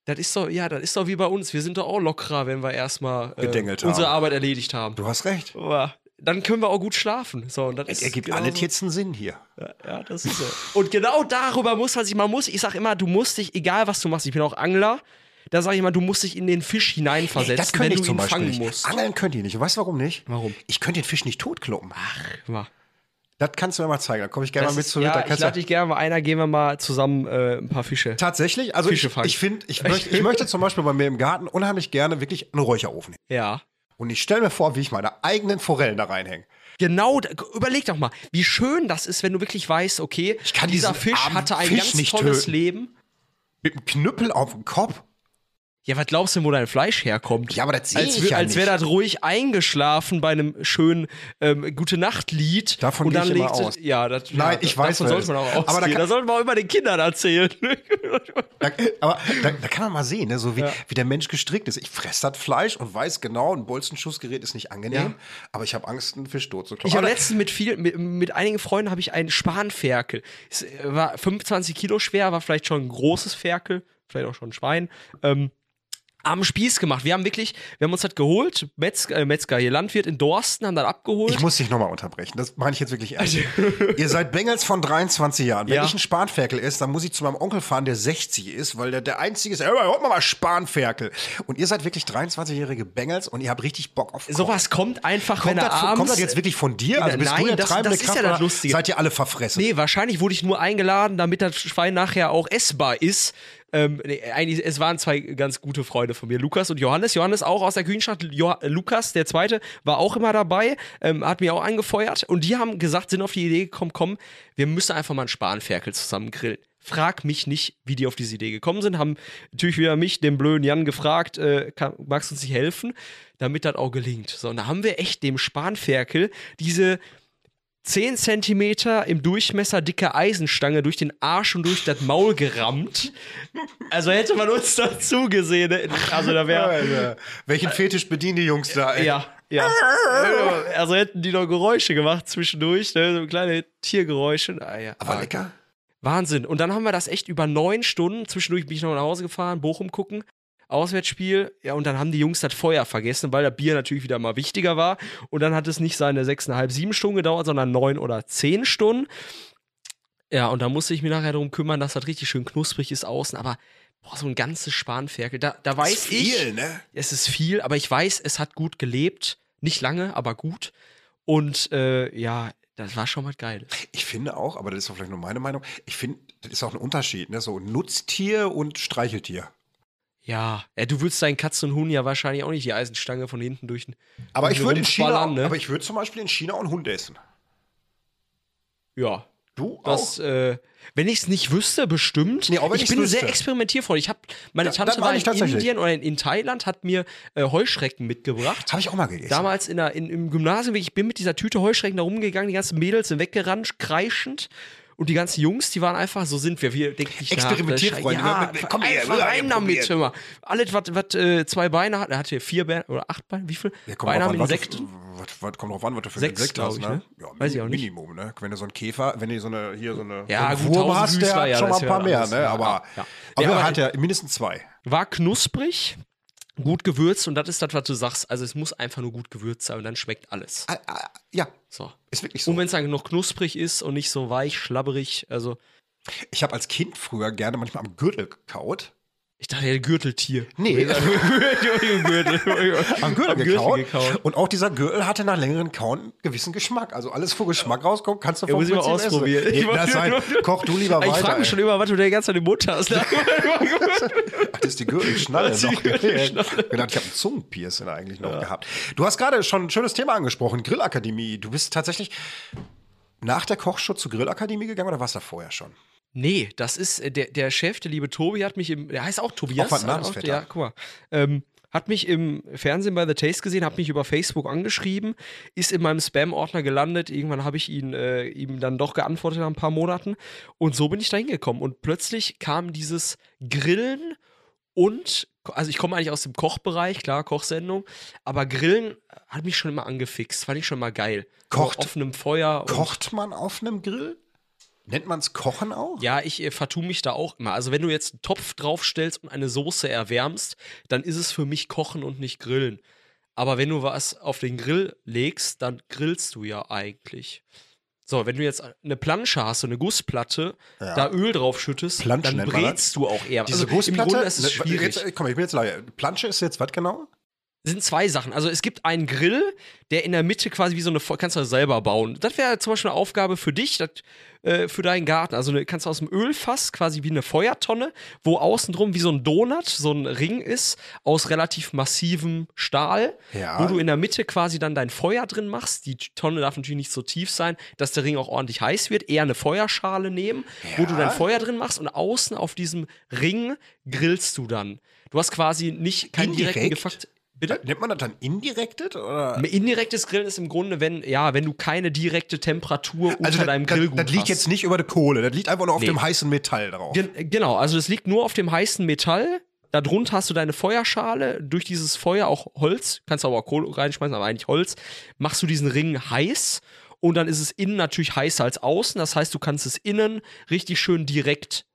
Das ist doch, ja, das ist doch wie bei uns. Wir sind doch auch lockerer, wenn wir erstmal äh, unsere haben. Arbeit erledigt haben. Du hast recht. Aber dann können wir auch gut schlafen. So, und das Es ergibt genauso- alles jetzt einen Sinn hier. Ja, das ist so. Und genau darüber muss man sich, man muss, ich sag immer, du musst dich, egal was du machst, ich bin auch Angler, da sage ich immer, du musst dich in den Fisch hineinversetzen, das könnte wenn ich du zum ihn Beispiel fangen nicht. musst. Angeln könnt ihr nicht. Und weißt du warum nicht? Warum? Ich könnte den Fisch nicht totkloppen. Guck mal. Das kannst du mir mal zeigen. Da komme ich gerne Das mal mit ist, zu. ja, da ich lade dich gerne mal einer, gehen wir mal zusammen äh, ein paar Fische. Tatsächlich, also Fische ich, ich finde, ich möchte, ich möchte zum Beispiel bei mir im Garten unheimlich gerne wirklich einen Räucherofen. Ja. Und ich stelle mir vor, wie ich meine eigenen Forellen da reinhänge. Genau, überleg doch mal, wie schön das ist, wenn du wirklich weißt, okay, dieser Fisch hatte ein Fisch ganz nicht tolles töten. Leben. Mit einem Knüppel auf dem Kopf. Ja, was glaubst du, wo dein Fleisch herkommt? Ja, aber das sehe als, ich ja Als wäre das ruhig eingeschlafen bei einem schönen ähm, Gute Nacht Lied. Davon und dann ich immer legst du- aus. Ja, das, Nein, ja, ich weiß, davon sollte man auch ausgehen. Aber da da, kann- sollte man auch immer den Kindern erzählen. Da, aber da, da kann man mal sehen, ne, so wie, wie der Mensch gestrickt ist. Ich fresse das Fleisch und weiß genau, ein Bolzenschussgerät ist nicht angenehm, Ja. aber ich habe Angst, einen Fisch tot zu kloppen. Ich habe letztens mit viel, mit, mit einigen Freunden habe ich einen Spanferkel. Es äh, war 25 Kilo schwer, war vielleicht schon ein großes Ferkel, vielleicht auch schon ein Schwein. Ähm, am Spieß gemacht. Wir haben wirklich, wir haben uns das geholt, Metzger, äh, Metzger hier Landwirt in Dorsten, haben das abgeholt. Ich muss dich nochmal unterbrechen. Das meine ich jetzt wirklich ernst. Ihr seid Bengels von 23 Jahren. Wenn Ja. ich ein Spanferkel esse, dann muss ich zu meinem Onkel fahren, der 60 ist, weil der der Einzige ist. Hör mal, hört mal mal Spanferkel. Und ihr seid wirklich 23-jährige Bengels und ihr habt richtig Bock auf Kochen. Sowas kommt einfach, Kommt wenn das, abends... kommt das jetzt wirklich von dir? Also bist Nein, du der das- treibende das ist Kraft ja das Lustige. seid ihr alle verfressen? Nee, wahrscheinlich wurde ich nur eingeladen, damit das Schwein nachher auch essbar ist. Ähm, nee, eigentlich, es waren zwei ganz gute Freunde von mir, Lukas und Johannes. Johannes auch aus der Kühnstadt. Jo Lukas, der zweite, war auch immer dabei, ähm, hat mir auch angefeuert. Und die haben gesagt, sind auf die Idee gekommen, komm, wir müssen einfach mal einen Spanferkel zusammen grillen. Frag mich nicht, wie die auf diese Idee gekommen sind. Haben natürlich wieder mich, den blöden Jan, gefragt, äh, kann, magst du uns nicht helfen, damit das auch gelingt. So, und da haben wir echt dem Spanferkel diese 10 Zentimeter im Durchmesser dicke Eisenstange durch den Arsch und durch das Maul gerammt. Also hätte man uns dazu gesehen. Also da wäre. Welchen Fetisch bedienen die Jungs da? Ey? Ja, ja. Also hätten die noch Geräusche gemacht zwischendurch, ne? so kleine Tiergeräusche. Ah, ja. Aber Ah, lecker. Wahnsinn. Und dann haben wir das echt über neun Stunden. Zwischendurch bin ich noch nach Hause gefahren, Bochum gucken. Auswärtsspiel, ja, und dann haben die Jungs das Feuer vergessen, weil das Bier natürlich wieder mal wichtiger war. Und dann hat es nicht seine sechseinhalb, sieben Stunden gedauert, sondern neun oder zehn Stunden. Ja, und da musste ich mich nachher darum kümmern, dass das richtig schön knusprig ist außen. Aber boah, so ein ganzes Spanferkel, da, da weiß ist ich, viel, ne? es ist viel, aber ich weiß, es hat gut gelebt. Nicht lange, aber gut. Und äh, ja, das war schon mal geil. Ich finde auch, aber das ist doch vielleicht nur meine Meinung, ich finde, das ist auch ein Unterschied, ne? So Nutztier und Streicheltier. Ja, ja, du würdest deinen Katzen und Huhn ja wahrscheinlich auch nicht die Eisenstange von hinten durch den. Aber ich würde in China, ne? aber ich würde zum Beispiel in China auch einen Hund essen. Ja. Du Das, äh, wenn ich es nicht wüsste, bestimmt. Nee, auch wenn ich bin wüsste. sehr experimentierfreudig. Ich hab, meine Da- Tante war in. Indien oder in, in Thailand, hat mir äh, Heuschrecken mitgebracht. Habe ich auch mal gegessen. Damals in der, in, im Gymnasium, ich bin mit dieser Tüte Heuschrecken da rumgegangen, die ganzen Mädels sind weggerannt, kreischend. Und die ganzen Jungs, die waren einfach, so sind wir. Wir denken nicht nach. Experimentierfreunde, Ja, ne? Komm her, einfach rein damit, hör mal. Alles, was was, äh, zwei Beine hat, er hatte vier Beine oder acht Beine, wie viel? Ja, Beine haben an, was. Was, was, kommt drauf an, was du für ein Sechs, Insekt hast, ich, ne? ne? Ja, Weiß ich auch nicht. Minimum, ne? Wenn du so einen Käfer, wenn du so eine, hier so eine Ja, so Wurm hast, der hat ja, schon mal ein paar mehr, ne? Aber, ja, aber er aber- hat ja mindestens zwei. War knusprig, gut gewürzt und das ist das, was du sagst. Also es muss einfach nur gut gewürzt sein und dann schmeckt alles. Ja, So. ist wirklich so. Und wenn es dann noch knusprig ist und nicht so weich, schlabberig, also Ich habe als Kind früher gerne manchmal am Gürtel gekaut. Ich dachte, der Gürteltier. Nee. Gürtel. Am Gürtel, gekaut. Und auch dieser Gürtel hatte nach längeren Kauen einen gewissen Geschmack. Also alles, wo Geschmack rauskommt, kannst du Ja, muss ich mal ausprobieren. essen. Ich Nee, das sein. Koch du lieber Ich weiter. frage mich schon immer, was du der ganze Zeit im Mund hast. Ach, das ist die Gürtelschnalle ist die noch. Gürtelschnalle. Gedacht, ich habe einen Zungenpiercing eigentlich noch gehabt. Du hast gerade schon ein schönes Thema angesprochen, Grillakademie. Du bist tatsächlich nach der Kochshow zur Grillakademie gegangen oder warst du da vorher schon? Nee, das ist äh, der, der Chef, der liebe Tobi, hat mich im. Der heißt auch Tobias. Auch Namensvetter. Ja, guck mal. Ähm, hat mich im Fernsehen bei The Taste gesehen, hat mich über Facebook angeschrieben, ist in meinem Spam-Ordner gelandet. Irgendwann habe ich ihn, äh, ihm dann doch geantwortet nach ein paar Monaten. Und so bin ich da hingekommen. Und plötzlich kam dieses Grillen und, also ich komme eigentlich aus dem Kochbereich, klar, Kochsendung, aber Grillen hat mich schon immer angefixt, fand ich schon mal geil. Kocht- Auf offenem Feuer. Kocht man auf einem Grill? Nennt man es Kochen auch? Ja, ich äh, vertue mich da auch immer. Also, wenn du jetzt einen Topf draufstellst und eine Soße erwärmst, dann ist es für mich Kochen und nicht Grillen. Aber wenn du was auf den Grill legst, dann grillst du ja eigentlich. So, wenn du jetzt eine Plansche hast, so eine Gussplatte, da Öl drauf schüttest, Planschen dann brätst du auch eher. Diese also, Gussplatte? Grunde ist es ne, schwierig. Jetzt, komm, ich bin jetzt Laie. Plansche ist jetzt was genau? Sind zwei Sachen. Also es gibt einen Grill, der in der Mitte quasi wie so eine, kannst du das selber bauen. Das wäre zum Beispiel eine Aufgabe für dich, das, äh, für deinen Garten. Also eine, kannst du aus dem Ölfass quasi wie eine Feuertonne, wo außen drum wie so ein Donut, so ein Ring ist, aus relativ massivem Stahl, Ja. wo du in der Mitte quasi dann dein Feuer drin machst. Die Tonne darf natürlich nicht so tief sein, dass der Ring auch ordentlich heiß wird. Eher eine Feuerschale nehmen, wo du dein Feuer drin machst und außen auf diesem Ring grillst du dann. Du hast quasi nicht keinen direkten Indirekt? Gefakt. Bitte? Nennt man das dann indirektet? Oder? Indirektes Grillen ist im Grunde, wenn, ja, wenn du keine direkte Temperatur unter Also deinem das, Grillgut das, das liegt hast. jetzt nicht über der Kohle, das liegt einfach nur auf Nee. dem heißen Metall drauf. Gen genau, also es liegt nur auf dem heißen Metall. Darunter hast du deine Feuerschale. Durch dieses Feuer auch Holz, kannst du aber auch Kohle reinschmeißen, aber eigentlich Holz. Machst du diesen Ring heiß und dann ist es innen natürlich heißer als außen. Das heißt, du kannst es innen richtig schön direkt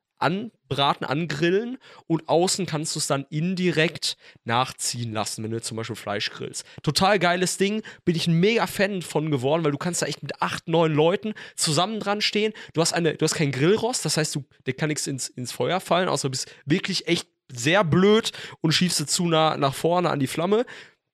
anbraten, angrillen und außen kannst du es dann indirekt nachziehen lassen, wenn du zum Beispiel Fleisch grillst. Total geiles Ding, bin ich ein mega Fan von geworden, weil du kannst da echt mit acht, neun Leuten zusammen dran stehen. Du hast eine, du hast kein Grillrost, das heißt, du, der kann nichts ins, ins Feuer fallen, außer du bist wirklich echt sehr blöd und schiebst du zu nah nach vorne an die Flamme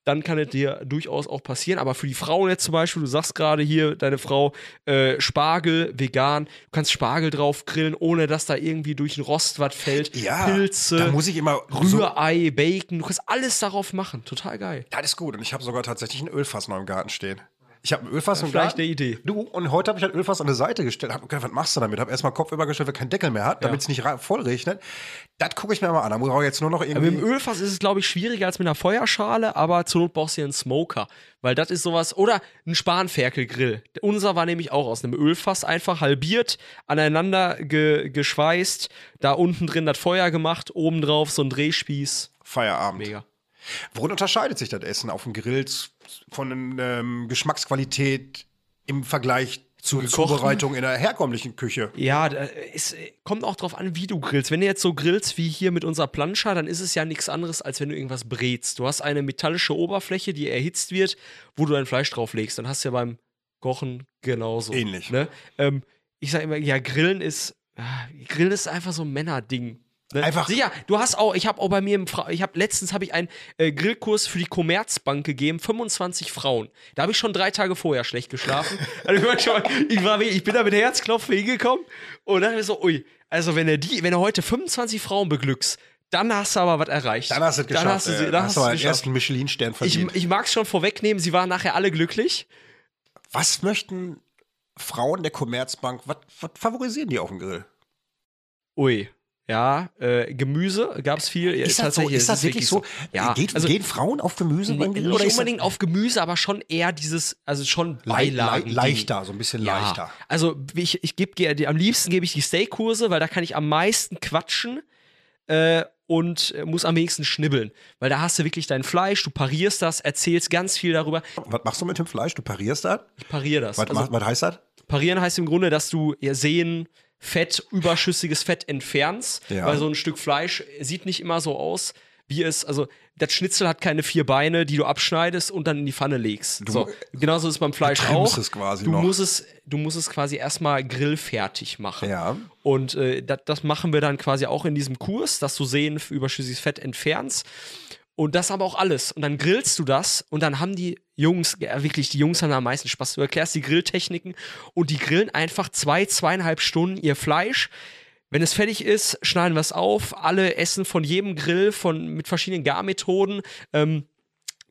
dann kann es dir durchaus auch passieren. Aber für die Frauen jetzt zum Beispiel, du sagst gerade hier, deine Frau, äh, Spargel, vegan, du kannst Spargel drauf grillen, ohne dass da irgendwie durch den Rost was fällt. Ja, Pilze, da muss ich immer so- Rührei, Bacon, du kannst alles darauf machen. Total geil. Das ist gut. Und ich habe sogar tatsächlich ein Ölfass noch im Garten stehen. Ich habe ein Ölfass im vielleicht eine Idee. Du, und heute habe ich halt Ölfass an der Seite gestellt. Hab gedacht, was machst du damit? Hab erstmal Kopf übergestellt, weil kein Deckel mehr hat, damit es nicht voll regnet. Das gucke ich mir mal an. Da muss ich jetzt nur noch Aber irgendwie. mit dem Ölfass ist es, glaube ich, schwieriger als mit einer Feuerschale, aber zur Not brauchst du ja einen Smoker. Weil das ist sowas. Oder ein Spanferkelgrill. Unser war nämlich auch aus einem Ölfass einfach halbiert, aneinander ge geschweißt, da unten drin das Feuer gemacht, oben drauf so ein Drehspieß. Feierabend. Mega. Worin unterscheidet sich das Essen auf dem Grill von ähm, Geschmacksqualität im Vergleich zur gekochten? Zubereitung in der herkömmlichen Küche? Ja, es äh, kommt auch drauf an, wie du grillst. Wenn du jetzt so grillst wie hier mit unserer Planscha, dann ist es ja nichts anderes, als wenn du irgendwas brätst. Du hast eine metallische Oberfläche, die erhitzt wird, wo du dein Fleisch drauflegst. Dann hast du ja beim Kochen genauso. Ähnlich. Ne? Ähm, ich sage immer, ja, Grillen ist, ah, Grillen ist einfach so ein Männerding. Ne? Einfach- Sicher, du hast auch, ich habe auch bei mir im Fra ich habe letztens habe ich einen äh, Grillkurs für die Commerzbank gegeben, 25 Frauen. Da habe ich schon drei Tage vorher schlecht geschlafen. also, ich, war schon, ich, war, ich bin da mit Herzklopfen hingekommen und mir so, ui, also wenn er die, wenn er heute 25 Frauen beglückst, dann hast du aber was erreicht. Dann hast du es geschafft. Dann hast du, ey. dann hast du den ersten Michelin-Stern Ich, verdient. ich mag es schon vorwegnehmen, sie waren nachher alle glücklich. was möchten Frauen der Commerzbank, was favorisieren die auf dem Grill? Ui. Ja, äh, Gemüse gab es viel. Ist das, so, ist das wirklich so? Ja, Geht, also gehen Frauen auf Gemüse beim Grill? nicht Oder ist unbedingt auf Gemüse, aber schon eher dieses, also schon das le Beilagen. le leichter, so ein bisschen Ja, leichter? also ich, ich gebe am liebsten gebe ich die Steakkurse, weil da kann ich am meisten quatschen äh, und äh, muss am wenigsten schnibbeln, weil da hast du wirklich dein Fleisch, du parierst das, erzählst ganz viel darüber. Was machst du mit dem Fleisch? Du parierst das? Ich pariere das. Was, Also, was heißt das? parieren heißt im Grunde, dass du ja, Sehen, Fett, überschüssiges Fett entfernst, Ja. weil so ein Stück Fleisch sieht nicht immer so aus, wie es, also das Schnitzel hat keine vier Beine, die du abschneidest und dann in die Pfanne legst. so, genauso ist es beim Fleisch trimmst auch. es quasi du noch. musst es, du musst es quasi erstmal grillfertig machen. Ja. Und äh, das, das machen wir dann quasi auch in diesem Kurs, dass du Sehen überschüssiges Fett entfernst. Und das aber auch alles. Und dann grillst du das und dann haben die Jungs, ja, wirklich, die Jungs haben am meisten Spaß. Du erklärst die Grilltechniken und die grillen einfach zwei, zweieinhalb Stunden ihr Fleisch. Wenn es fertig ist, schneiden wir es auf. Alle essen von jedem Grill von, mit verschiedenen Garmethoden. Ähm,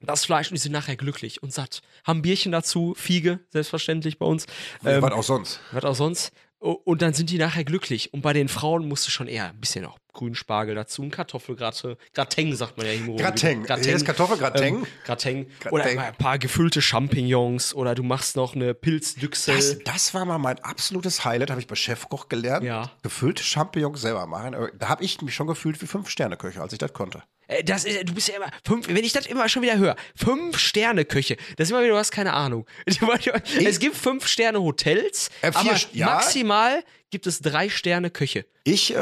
das Fleisch und die sind nachher glücklich und satt. Haben Bierchen dazu, Fiege, selbstverständlich bei uns. Ähm, was auch sonst? was auch sonst. Und dann sind die nachher glücklich. Und bei den Frauen musst du schon eher ein bisschen auch Grünspargel dazu, ein Kartoffelgratte, Grateng sagt man ja im Grateng. Hier ist Kartoffelgrateng. Ähm, Grateng. Grateng. Oder ein paar gefüllte Champignons oder du machst noch eine Pilzdüchsel. Das, das war mal mein absolutes Highlight, habe ich bei Chefkoch gelernt. Ja. Gefüllte Champignons selber machen. Aber Da habe ich mich schon gefühlt wie Fünf-Sterne-Köche, als ich das konnte. Äh, Das ist, du bist ja immer fünf, wenn ich das immer schon wieder höre, fünf Sterne Köche. Das ist immer wieder, du hast keine Ahnung. Es gibt fünf Sterne Hotels, Äh, aber ja. maximal gibt es drei Sterne Köche. Ich, äh,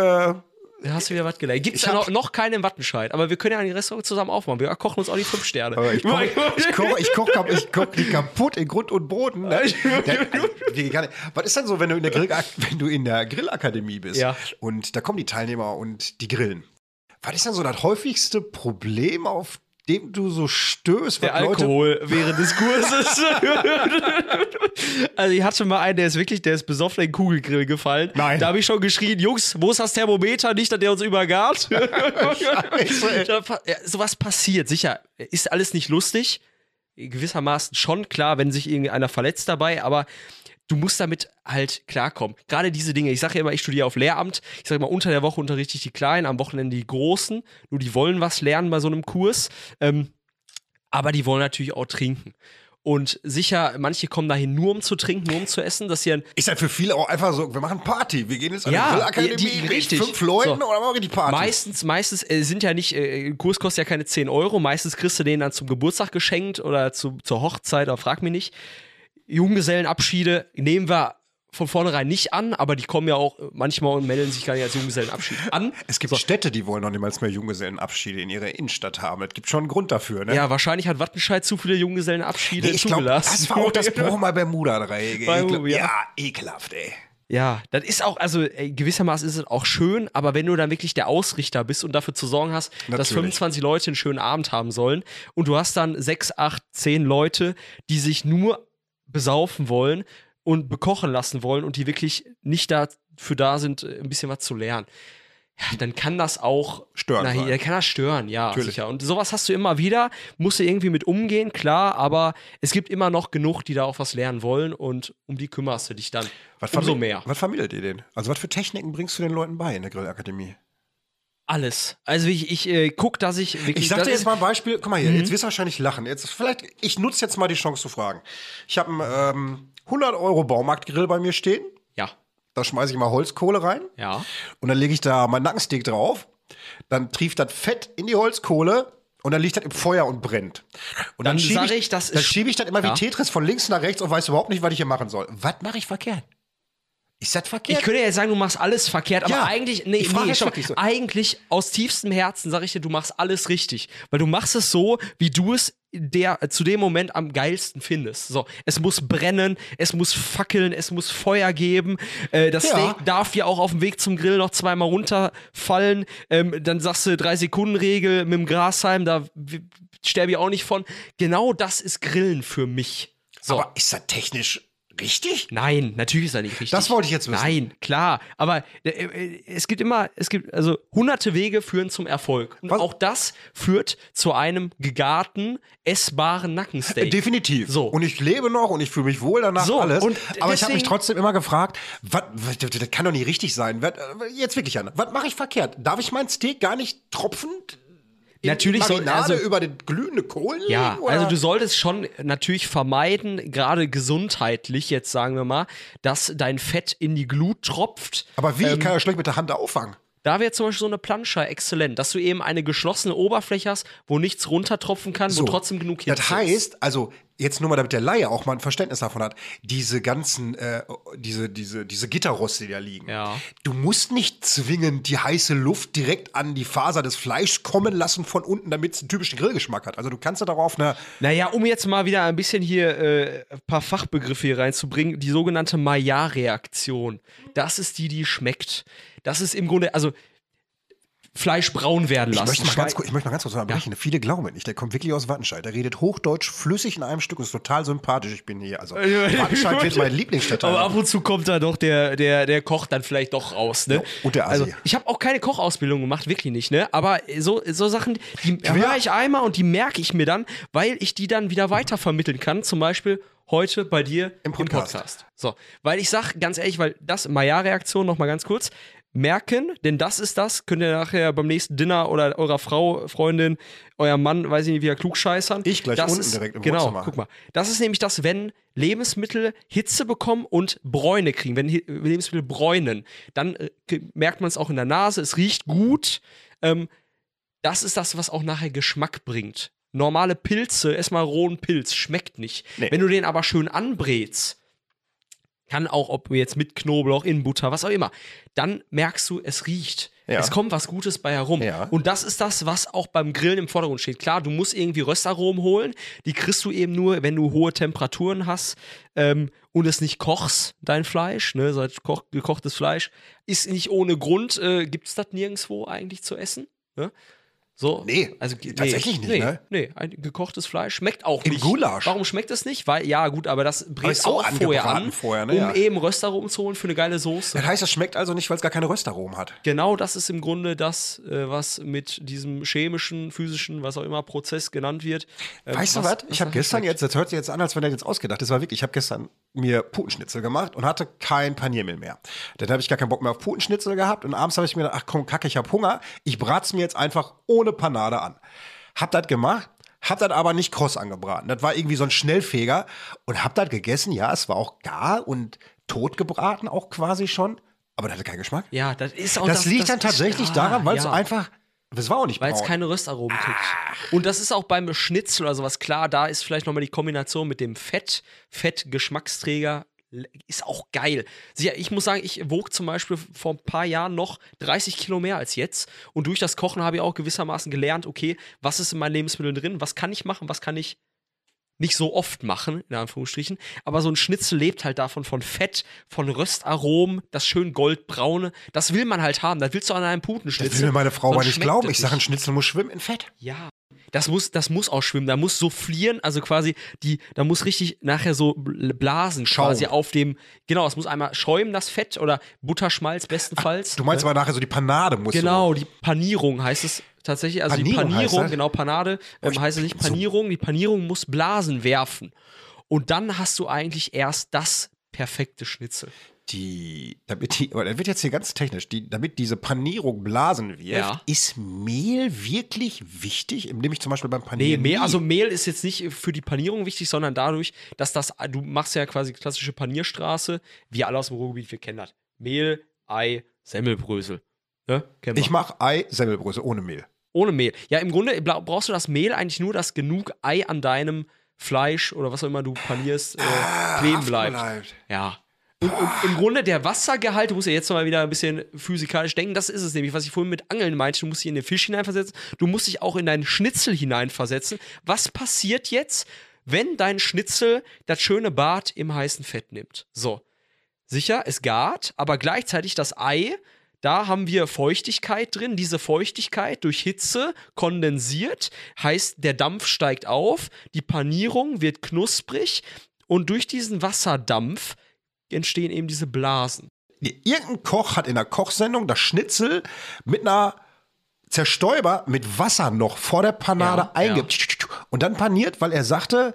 Da hast du wieder was gelernt. Gibt es ja noch, noch keinen im Wattenscheid, aber wir können ja ein Restaurant zusammen aufmachen. Wir kochen uns auch die fünf Sterne. aber ich koche ich koch, ich koch, ich koch die kaputt in Grund und Boden. Ne? Nicht. Was ist denn so, wenn du in der, Grill, wenn du in der Grillakademie bist Ja. und da kommen die Teilnehmer und die grillen? Was ist denn so das häufigste Problem, auf dem du so stößt? Der was Leute- Alkohol während des Kurses. also ich hatte mal einen, der ist wirklich, der ist besoffen in den Kugelgrill gefallen. Nein. Da habe ich schon geschrien, Jungs, wo ist das Thermometer? Nicht, dass der uns ja, sowas passiert, sicher. Ist alles nicht lustig. Gewissermaßen schon, klar, wenn sich irgendeiner verletzt dabei, aber du musst damit halt klarkommen. Gerade diese Dinge, ich sage ja immer, ich studiere auf Lehramt. Ich sage immer, unter der Woche unterrichte ich die Kleinen, am Wochenende die Großen. Nur die wollen was lernen bei so einem Kurs. Ähm, aber die wollen natürlich auch trinken. Und sicher, manche kommen dahin nur um zu trinken, nur um zu essen, dass sie Ist halt für viele auch einfach so, wir machen Party. Wir gehen jetzt an Ja, die Grillakademie die- mit richtig. fünf Leuten So. oder machen wir die Party? Meistens, meistens äh, sind ja nicht, äh, Kurs kostet ja keine 10 Euro, meistens kriegst du den dann zum Geburtstag geschenkt oder zu, zur Hochzeit, oder frag mich nicht. Junggesellenabschiede nehmen wir von vornherein nicht an, aber die kommen ja auch manchmal und melden sich gar nicht als Junggesellenabschied an. Es gibt Städte, die wollen noch niemals mehr Junggesellenabschiede in ihrer Innenstadt haben. Es gibt schon einen Grund dafür, ne? Ja, wahrscheinlich hat Wattenscheid zu viele Junggesellenabschiede Nee, ich zugelassen. das war auch das Bochumer Bermuda-Dreieck. Ja. Ja, ekelhaft, ey. Ja, das ist auch, also ey, gewissermaßen ist es auch schön, aber wenn du dann wirklich der Ausrichter bist und dafür zu sorgen hast, dass Natürlich. 25 Leute einen schönen Abend haben sollen und du hast dann sechs, acht, zehn Leute, die sich nur besaufen wollen und bekochen lassen wollen und die wirklich nicht dafür da sind, äh, ein bisschen was zu lernen. Ja, dann kann das auch Stören Na, dann kann das stören, ja, Natürlich. sicher. Und sowas hast du immer wieder, musst du irgendwie mit umgehen, klar, aber es gibt immer noch genug, die da auch was lernen wollen und um die kümmerst du dich dann Was umso mehr. Was vermittelt ihr denn? Also, was für Techniken bringst du den Leuten bei in der Grillakademie? Alles. Also ich, ich äh, guck, dass ich wirklich. Ich sag dir jetzt mal ein Beispiel. Guck mal Mhm. hier, jetzt wirst du wahrscheinlich lachen. Jetzt vielleicht, ich nutze jetzt mal die Chance zu fragen. Ich habe einen ähm, 100 Euro Baumarktgrill bei mir stehen. Ja, Da schmeiße ich mal Holzkohle rein. ja. Und dann lege ich da mein Nackensteak drauf. Dann trieft das Fett in die Holzkohle. Und dann liegt das im Feuer und brennt. Und Dann schiebe sag ich, das Dann schiebe ich das immer Ja. wie Tetris von links nach rechts und weiß überhaupt nicht, was ich hier machen soll. Was mache ich verkehrt? Ist das verkehrt? Ich könnte ja jetzt sagen, du machst alles verkehrt, aber Ja, eigentlich, nee, ich frag nee, wirklich so. eigentlich aus tiefstem Herzen sage ich dir, du machst alles richtig. Weil du machst es so, wie du es der, zu dem Moment am geilsten findest. So, es muss brennen, es muss fackeln, es muss Feuer geben. Äh, das Ja. Steak darf ja auch auf dem Weg zum Grill noch zweimal runterfallen. Ähm, dann sagst du drei Sekunden Regel mit dem Grashalm, da sterbe ich auch nicht von. Genau das ist Grillen für mich. So. Aber ist das technisch Richtig? Nein, natürlich ist er nicht richtig. Das wollte ich jetzt wissen. Nein, klar. Aber äh, äh, es gibt immer, es gibt, also hunderte Wege führen zum Erfolg. Und Was? auch das führt zu einem gegarten, essbaren Nackensteak. Definitiv. So. Und ich lebe noch und ich fühle mich wohl danach So, alles. und Aber ich habe mich deswegen- trotzdem immer gefragt, was, was, das kann doch nicht richtig sein. Was, jetzt wirklich, Jan, was mache ich verkehrt? Darf ich mein Steak gar nicht tropfen? Natürlich soll- also- über den glühenden Kohlen Ja, oder? also du solltest schon natürlich vermeiden, gerade gesundheitlich jetzt sagen wir mal, dass dein Fett in die Glut tropft. Aber wie? Ähm, ich kann ja schlecht mit der Hand auffangen. Da wäre zum Beispiel so eine Planscher exzellent, dass du eben eine geschlossene Oberfläche hast, wo nichts runtertropfen kann, wo trotzdem genug Hitze Das heißt, also jetzt nur mal, damit der Laie auch mal ein Verständnis davon hat, diese ganzen, äh, diese, diese, diese Gitterroste, die da liegen. Ja. Du musst nicht zwingend die heiße Luft direkt an die Faser des Fleischs kommen lassen von unten, damit es einen typischen Grillgeschmack hat. Also du kannst da darauf eine, Naja, um jetzt mal wieder ein bisschen hier äh, ein paar Fachbegriffe hier reinzubringen, die sogenannte Maillard-Reaktion. Das ist die, die schmeckt. Das ist im Grunde, also Fleisch braun werden ich lassen. möchte, mal ganz kurz, ich möchte mal ganz kurz unterbrechen. Viele glauben nicht. Der kommt wirklich aus Wattenscheid. Der redet Hochdeutsch flüssig in einem Stück und ist total sympathisch. Ich bin hier. Also Wattenscheid wird mein Lieblingsstädter. Aber ab und zu kommt da doch der, der, der Koch dann vielleicht doch raus, ne? Ja, und der Assi. Also, ich habe auch keine Kochausbildung gemacht, wirklich nicht, ne? Aber so, so Sachen, die will- höre ich einmal und die merke ich mir dann, weil ich die dann wieder weitervermitteln kann. Zum Beispiel heute bei dir Im Podcast. So, weil ich sag ganz ehrlich, weil das Maillard-Reaktion noch mal ganz kurz merken, denn das ist das, könnt ihr nachher beim nächsten Dinner oder eurer Frau, Freundin, euer Mann, weiß ich nicht, wieder klugscheißern. Ich gleich das unten ist, direkt im Genau, Wohnzimmer. guck mal. Das ist nämlich das, wenn Lebensmittel Hitze bekommen und Bräune kriegen, wenn Lebensmittel bräunen, dann äh, merkt man es auch in der Nase, es riecht gut. Ähm, das ist das, was auch nachher Geschmack bringt. Normale Pilze, erstmal rohen Pilz, schmeckt nicht. Nee. Wenn du den aber schön anbrätst, kann auch, ob jetzt mit Knoblauch, in Butter, was auch immer, dann merkst du, es riecht. Ja. Es kommt was Gutes bei herum. Ja. Und das ist das, was auch beim Grillen im Vordergrund steht. Klar, du musst irgendwie Röstaromen holen. Die kriegst du eben nur, wenn du hohe Temperaturen hast ähm, und es nicht kochst, dein Fleisch. Ne? So koch, gekochtes Fleisch ist nicht ohne Grund. Äh, Gibt es das nirgendwo eigentlich zu essen? Ne? So, Nee, also, tatsächlich nicht, nee, ne? Nee, ein gekochtes Fleisch schmeckt auch Im nicht. Gulasch. Warum schmeckt es nicht? Weil, ja, gut, aber das bringt ist so auch vorher an, vorher, ne? um Ja. eben Röstaromen zu holen für eine geile Soße. Das heißt, das schmeckt also nicht, weil es gar keine Röstaromen hat. Genau das ist im Grunde das, äh, was mit diesem chemischen, physischen, was auch immer Prozess genannt wird. ähm, Weißt du was? Ich habe gestern schmeckt. jetzt, das hört sich jetzt an, als wenn er jetzt ausgedacht. Das war wirklich, ich habe gestern mir Putenschnitzel gemacht und hatte kein Paniermehl mehr. Dann habe ich gar keinen Bock mehr auf Putenschnitzel gehabt und abends habe ich mir gedacht, ach komm, kacke, ich habe Hunger. Ich brat's mir jetzt einfach ohne Panade an. Hab das gemacht, hab das aber nicht kross angebraten. Das war irgendwie so ein Schnellfeger und hab das gegessen. Ja, es war auch gar und tot gebraten auch quasi schon, aber das hatte keinen Geschmack. Ja, das ist auch das, liegt dann ist- tatsächlich ah, daran, weil es ja. einfach, es war auch nicht Weil es keine Röstaromen kriegt. Und das ist auch beim Schnitzel oder sowas klar. Da ist vielleicht nochmal die Kombination mit dem Fett, Fett-Geschmacksträger. Ist auch geil. Ich muss sagen, ich wog zum Beispiel vor ein paar Jahren noch 30 Kilo mehr als jetzt. Und durch das Kochen habe ich auch gewissermaßen gelernt, okay, was ist in meinen Lebensmitteln drin, was kann ich machen, was kann ich nicht so oft machen, in Anführungsstrichen. Aber so ein Schnitzel lebt halt davon, von Fett, von Röstaromen, das schön goldbraune. Das will man halt haben. Das willst du an einem Putenschnitzel. Das will mir meine Frau aber nicht glauben. Ich sage, ein. Schnitzel muss schwimmen in Fett. Ja. Das muss, das muss auch schwimmen. Da muss soufflieren, also quasi die, da muss richtig nachher so bl- Blasen Schaum. quasi auf dem, genau, es muss einmal schäumen, das Fett oder Butterschmalz bestenfalls. Du meinst aber nachher so die Panade muss Genau, die Panierung heißt es tatsächlich. Also Panierung die Panierung, genau, Panade ähm, heißt es nicht so- Panierung. Die Panierung muss Blasen werfen. Und dann hast du eigentlich erst das perfekte Schnitzel. Die, damit die, aber das wird jetzt hier ganz technisch, die, damit diese Panierung Blasen wirft, Ja. ist Mehl wirklich wichtig? Indem ich zum Beispiel beim Nee, Panieren. Mehl, nie- also Mehl ist jetzt nicht für die Panierung wichtig, sondern dadurch, dass das, du machst ja quasi klassische Panierstraße, wir alle aus dem Ruhrgebiet, wir kennen das. Mehl, Ei, Semmelbrösel. Ne? Ich mache Ei, Semmelbrösel ohne Mehl. Ohne Mehl. Ja, im Grunde brauchst du das Mehl eigentlich nur, dass genug Ei an deinem Fleisch oder was auch immer du panierst, äh, kleben haften bleibt. bleibt. Ja. Und, und im Grunde der Wassergehalt, du musst ja jetzt mal wieder ein bisschen physikalisch denken, das ist es nämlich, was ich vorhin mit Angeln meinte, du musst dich in den Fisch hineinversetzen, du musst dich auch in deinen Schnitzel hineinversetzen. Was passiert jetzt, wenn dein Schnitzel das schöne Bad im heißen Fett nimmt? So. Sicher, es gart, aber gleichzeitig das Ei, da haben wir Feuchtigkeit drin. Diese Feuchtigkeit durch Hitze kondensiert, heißt, der Dampf steigt auf, die Panierung wird knusprig und durch diesen Wasserdampf entstehen eben diese Blasen. Irgendein Koch hat in der Kochsendung das Schnitzel mit einer Zerstäuber mit Wasser noch vor der Panade Ja, einge und dann paniert, weil er sagte,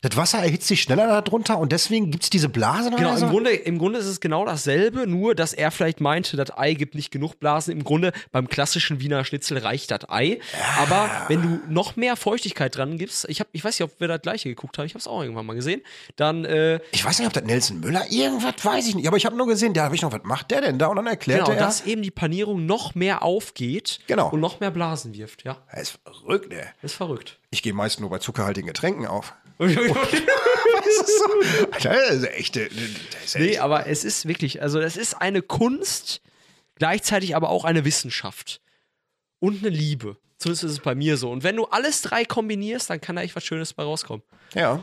das Wasser erhitzt sich schneller darunter und deswegen gibt es diese Blasen Genau, oder so. im Grunde, im Grunde ist es genau dasselbe, nur dass er vielleicht meinte, das Ei gibt nicht genug Blasen. Im Grunde beim klassischen Wiener Schnitzel reicht das Ei. Aber wenn du noch mehr Feuchtigkeit dran gibst, ich, hab, ich weiß nicht, ob wir das gleiche geguckt haben, ich habe es auch irgendwann mal gesehen, dann äh, Ich weiß nicht, ob das Nelson Müller irgendwas weiß ich nicht, aber ich habe nur gesehen, da habe ich noch, was macht der denn da? Und dann erklärte genau, er, dass eben die Panierung noch mehr aufgeht Genau. und noch mehr Blasen wirft. Ja, er ist verrückt, ey. ist verrückt. Ich gehe meist nur bei zuckerhaltigen Getränken auf. Das ist so, das ist echt, das ist Nee, aber es ist wirklich, also es ist eine Kunst, gleichzeitig aber auch eine Wissenschaft. Und eine Liebe. Zumindest ist es bei mir so. Und wenn du alles drei kombinierst, dann kann da echt was Schönes bei rauskommen. Ja.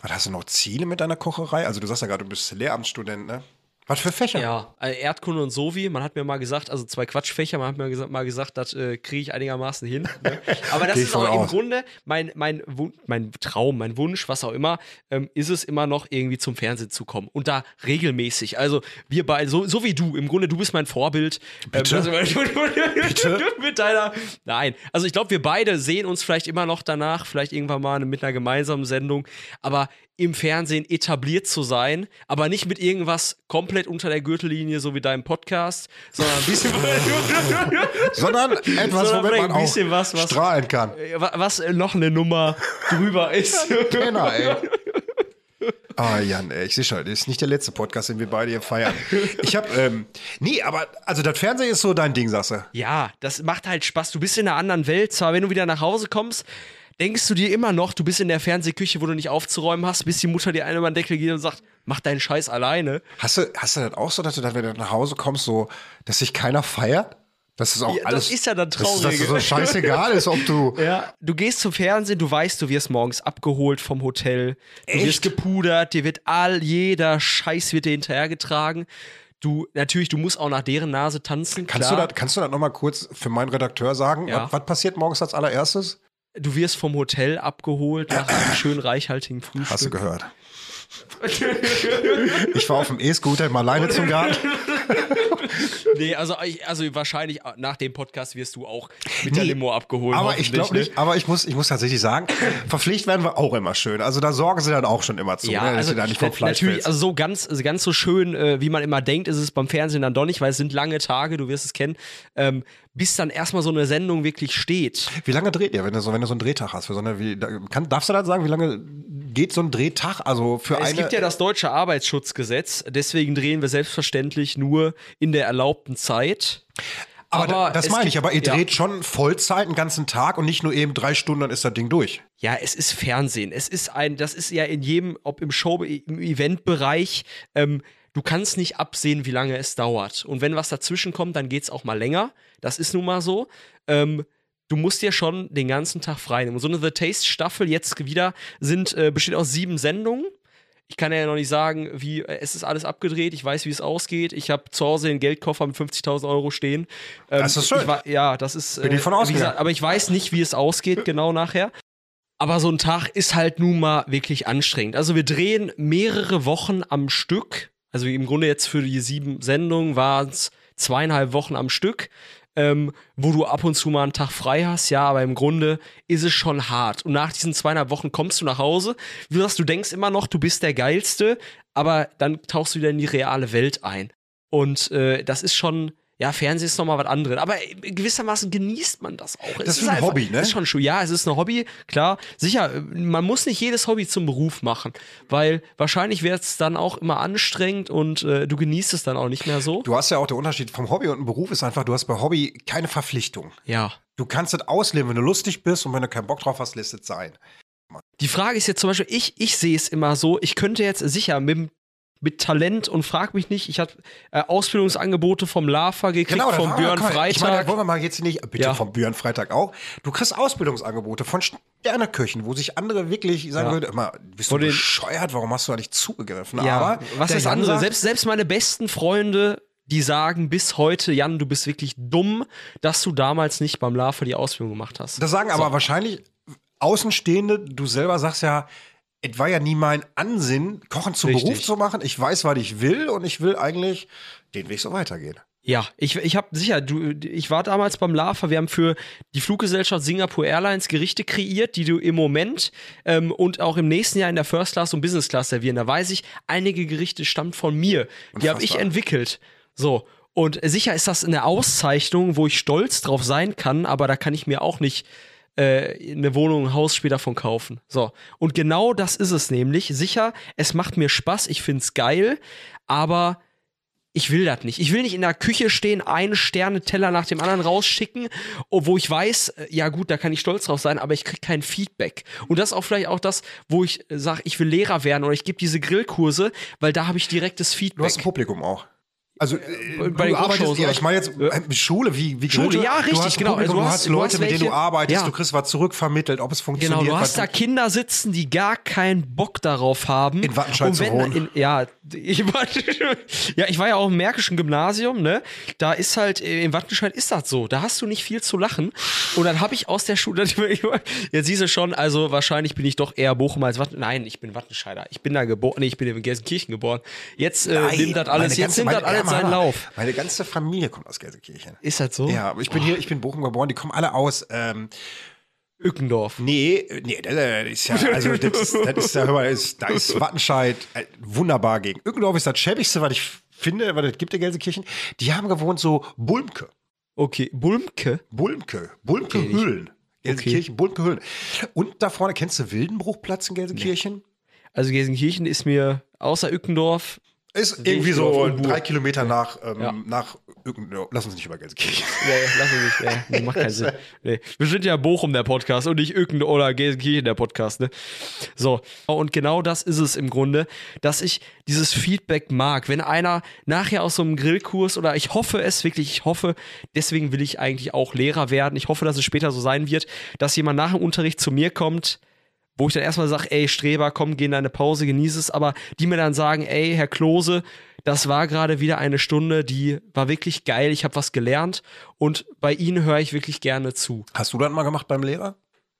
Was hast du noch Ziele mit deiner Kocherei? Also du sagst ja gerade, du bist Lehramtsstudent, ne? Was für Fächer? Ja, äh, Erdkunde und Sovi, man hat mir mal gesagt, also zwei Quatschfächer, man hat mir gesagt, mal gesagt, das äh, kriege ich einigermaßen hin. Ne? Aber das ist auch im aus. Grunde mein, mein, mein Traum, mein Wunsch, was auch immer, ähm, ist es immer noch irgendwie zum Fernsehen zu kommen. Und da regelmäßig. Also wir beide, so, so wie du, im Grunde, du bist mein Vorbild. Bitte? Ähm, also, Bitte? mit deiner. Nein. Also ich glaube, wir beide sehen uns vielleicht immer noch danach, vielleicht irgendwann mal mit einer gemeinsamen Sendung, aber im Fernsehen etabliert zu sein, aber nicht mit irgendwas komplett unter der Gürtellinie, so wie deinem Podcast, sondern ein bisschen, Sondern etwas, Sondern womit man ein auch was, was- strahlen kann. wa- was äh, noch eine Nummer drüber ist. Penner, ey. Ah, Jan, ey, ich sehe schon, das ist nicht der letzte Podcast, den wir beide hier feiern. Ich hab, ähm, nee, aber, also das Fernsehen ist so dein Ding, sagst du. Ja, das macht halt Spaß. Du bist in einer anderen Welt. Zwar, wenn du wieder nach Hause kommst, denkst du dir immer noch, du bist in der Fernsehküche, wo du nicht aufzuräumen hast, bis die Mutter dir einen über den Deckel geht und sagt, mach deinen Scheiß alleine. Hast du, hast du das auch so, dass du dann, wenn du nach Hause kommst, so, dass sich keiner feiert? Das ist auch Ja, das alles. ist ja dann Dass, dass Traurige. es so scheißegal ist, ob du. Ja, du gehst zum Fernsehen, du weißt, du wirst morgens abgeholt vom Hotel. Du Echt? wirst gepudert, dir wird all jeder Scheiß wird dir hinterhergetragen. Du, natürlich, du musst auch nach deren Nase tanzen. Kannst klar. du, das, kannst du das nochmal kurz für meinen Redakteur sagen? Ja. Was, was passiert morgens als allererstes? Du wirst vom Hotel abgeholt nach einem schön reichhaltigen Frühstück. Hast du gehört? ich war auf dem E-Scooter mal alleine zum Garten. Nee, also, also wahrscheinlich nach dem Podcast wirst du auch mit der Nee, Limo abgeholt. Aber ich glaube ne? nicht, aber ich muss, ich muss tatsächlich sagen, verpflichtet werden wir auch immer schön. Also da sorgen sie dann auch schon immer zu, Ja, ne, dass also sie da nicht vom Fleisch natürlich, fällst. also so ganz, also ganz so schön, äh, wie man immer denkt, ist es beim Fernsehen dann doch nicht, weil es sind lange Tage, du wirst es kennen, ähm, bis dann erstmal so eine Sendung wirklich steht. Wie lange dreht ihr, wenn du so, wenn du so einen Drehtag hast? Für so eine, wie, kann, darfst du dann sagen, wie lange geht so ein Drehtag? Also für Es eine. gibt ja das deutsche Arbeitsschutzgesetz, deswegen drehen wir selbstverständlich nur in der erlaubten Zeit. aber, da- das meine ich, aber ihr ja. dreht schon Vollzeit einen ganzen Tag und nicht nur eben drei Stunden, dann ist das Ding durch. Ja, es ist Fernsehen. Es ist ein, das ist ja in jedem, ob im Show, im Eventbereich, ähm, du kannst nicht absehen, wie lange es dauert. Und wenn was dazwischen kommt, dann geht's auch mal länger. Das ist nun mal so. Ähm, du musst dir schon den ganzen Tag frei nehmen. Und so eine The Taste Staffel jetzt wieder sind, äh, besteht aus sieben Sendungen. Ich kann ja noch nicht sagen, wie, äh, es ist alles abgedreht, ich weiß, wie es ausgeht. Ich habe zu Hause den Geldkoffer mit 50.000 Euro stehen. Ähm, Das ist schön. Ich, wa- ja, das ist. Bin ich von ausgegangen. gesagt, aber ich weiß nicht, wie es ausgeht, genau nachher. Aber so ein Tag ist halt nun mal wirklich anstrengend. Also wir drehen mehrere Wochen am Stück. Also im Grunde jetzt für die sieben Sendungen waren es zweieinhalb Wochen am Stück, ähm, wo du ab und zu mal einen Tag frei hast. Ja, aber im Grunde ist es schon hart. Und nach diesen zweieinhalb Wochen kommst du nach Hause. Du du denkst immer noch, du bist der Geilste, aber dann tauchst du wieder in die reale Welt ein. Und äh, das ist schon, ja, Fernsehen ist nochmal was anderes. Aber gewissermaßen genießt man das auch. Das Es ist ein Hobby, ne? Ist schon schön. Ja, es ist ein Hobby, klar. Sicher, man muss nicht jedes Hobby zum Beruf machen, weil wahrscheinlich wird es dann auch immer anstrengend und äh, du genießt es dann auch nicht mehr so. Du hast ja auch der Unterschied vom Hobby und einem Beruf ist einfach, du hast bei Hobby keine Verpflichtung. Ja. Du kannst es ausleben, wenn du lustig bist und wenn du keinen Bock drauf hast, lässt es sein. Die Frage ist jetzt zum Beispiel, ich, ich sehe es immer so, ich könnte jetzt sicher mit, dem- mit Talent und frag mich nicht, ich habe äh, Ausbildungsangebote vom LAFA gekriegt, da vom Björn komm, Freitag. Ich meine, da wollen wir mal jetzt nicht, bitte Ja. vom Björn Freitag auch. Du kriegst Ausbildungsangebote von Sterneköchen, wo sich andere wirklich sagen Ja. würden, immer, bist du Von den- bescheuert, warum hast du da nicht zugegriffen? Ja, Aber was ist andere? Selbst, selbst meine besten Freunde, die sagen bis heute, Jan, du bist wirklich dumm, dass du damals nicht beim LAFA die Ausbildung gemacht hast. Das sagen aber wahrscheinlich Außenstehende, du selber sagst ja, es war ja nie mein Ansinn, Kochen zum Richtig. Beruf zu machen. Ich weiß, was ich will und ich will eigentlich den Weg so weitergehen. Ja, ich, ich habe sicher, du, ich war damals beim LAFA, wir haben für die Fluggesellschaft Singapore Airlines Gerichte kreiert, die du im Moment ähm, und auch im nächsten Jahr in der First Class und Business Class servieren. Da weiß ich, einige Gerichte stammen von mir. Die habe ich Unfassbar. entwickelt. So. Und sicher ist das eine Auszeichnung, wo ich stolz drauf sein kann, aber da kann ich mir auch nicht äh, eine Wohnung, ein Haus später von kaufen. So. Und genau das ist es nämlich. Sicher, es macht mir Spaß, ich find's geil, aber ich will das nicht. Ich will nicht in der Küche stehen, einen Sterne-Teller nach dem anderen rausschicken, wo ich weiß, äh, ja gut, da kann ich stolz drauf sein, aber ich krieg kein Feedback. Und das ist auch vielleicht auch das, wo ich sage, ich will Lehrer werden oder ich gebe diese Grillkurse, weil da habe ich direktes Du Feedback. hast ein Publikum auch. Also, äh, bei den du arbeitest, ja, ich meine jetzt äh, Schule, wie, wie Schule, ja, richtig, du hast genau. Publikum, Du du hast- hast du Leute, hast mit denen du welche- arbeitest, ja. du kriegst was zurückvermittelt, ob es Genau, funktioniert. du hast da Kinder sitzen, die gar keinen Bock darauf haben. In Wattenscheid zu wohnen. In, ja, ich war, ja, ich war ja auch im Märkischen Gymnasium, ne? Da ist halt, äh, in Wattenscheid ist das so. Da hast du nicht viel zu lachen. Und dann habe ich aus der Schule, jetzt siehst du schon, also wahrscheinlich bin ich doch eher Bochum als Watten. Nein, ich bin Wattenscheider. Ich bin da geboren, nee, ich bin in Gelsenkirchen geboren. Jetzt äh, Nein, nimmt das alles, jetzt nimmt das alles seinen Lauf. Meine ganze Familie kommt aus Gelsenkirchen. Ist das so? Ja, aber ich bin hier, ich bin in Bochum geboren, die kommen alle aus, ähm, Ückendorf. nee, nee, das ist ja, also, das, ist- das ist ja, hör mal, das ist, da ist Wattenscheid äh, wunderbar gegen. Irgenddorf ist das schäbigste, was ich finde, weil das gibt in Gelsenkirchen. Die haben gewohnt so Bulmke. Okay, Bulmke. Bulmke. Bulmke Okay. Höhlen. Gelsenkirchen, Bulmke Höhlen. Und da vorne, kennst du Wildenbruchplatz in Gelsenkirchen? Also Gelsenkirchen ist mir außer Ückendorf Ist Sehe irgendwie so drei Kilometer nach, ähm, Ja. nach Irgend- Lass uns nicht über Gelsenkirchen. Nee, lass uns nicht. Nee, macht keinen Sinn. Nee. Wir sind ja Bochum der Podcast und nicht Öken oder Gelsenkirchen der Podcast, ne? So. Und genau das ist es im Grunde, dass ich dieses Feedback mag. Wenn einer nachher aus so einem Grillkurs oder ich hoffe es wirklich, ich hoffe, deswegen will ich eigentlich auch Lehrer werden. Ich hoffe, dass es später so sein wird, dass jemand nach dem Unterricht zu mir kommt, wo ich dann erstmal sage, ey, Streber, komm, geh in deine Pause, genieße es, aber die mir dann sagen, ey, Herr Klose, das war gerade wieder eine Stunde, die war wirklich geil, ich habe was gelernt und bei Ihnen höre ich wirklich gerne zu. Hast du das mal gemacht beim Lehrer?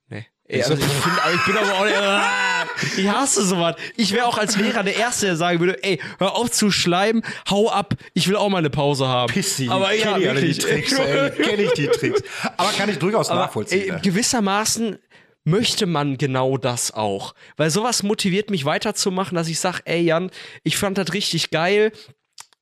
Nee. Ey, also ich, find, ich bin aber auch nicht, ich hasse sowas. Ich wäre auch als Lehrer der Erste, der sagen würde, ey, hör auf zu schleimen, hau ab, ich will auch mal eine Pause haben. Pissi, aber ja, kenn ich alle die. Tricks, ey, kenn ich die Tricks. Aber kann ich durchaus Aber, nachvollziehen. ey, ne? gewissermaßen möchte man genau das auch. Weil sowas motiviert mich weiterzumachen, dass ich sage, ey Jan, ich fand das richtig geil.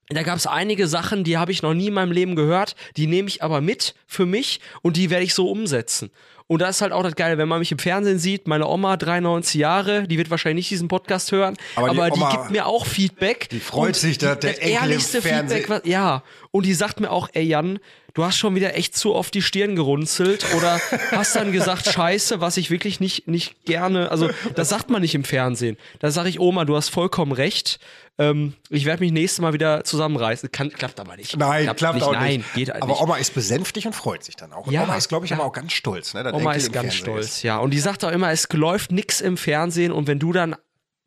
Da gab es einige Sachen, die habe ich noch nie in meinem Leben gehört, die nehme ich aber mit für mich und die werde ich so umsetzen. Und das ist halt auch das Geile, wenn man mich im Fernsehen sieht, meine Oma, 93 Jahre, die wird wahrscheinlich nicht diesen Podcast hören, Aber aber die die, Oma, gibt mir auch Feedback. die freut sich, dass der das Enkel im ehrlichste Fernsehen- Feedback, was, ja. Und die sagt mir auch, ey Jan, du hast schon wieder echt zu oft die Stirn gerunzelt oder hast dann gesagt, scheiße, was ich wirklich nicht, nicht gerne, also das sagt man nicht im Fernsehen. Da sage ich, Oma, du hast vollkommen recht. Ähm, ich werde mich nächstes Mal wieder zusammenreißen. Kann, klappt aber nicht. Nein, klappt, nicht. auch Nein, nicht. geht halt aber nicht. Oma ist besänftigt und freut sich dann auch. Und Ja, Oma ist, glaube ich, ja. aber auch ganz stolz. Ne, Oma ist ganz Fernsehen stolz, ist. ja. Und die sagt auch immer, es läuft nix im Fernsehen und wenn du dann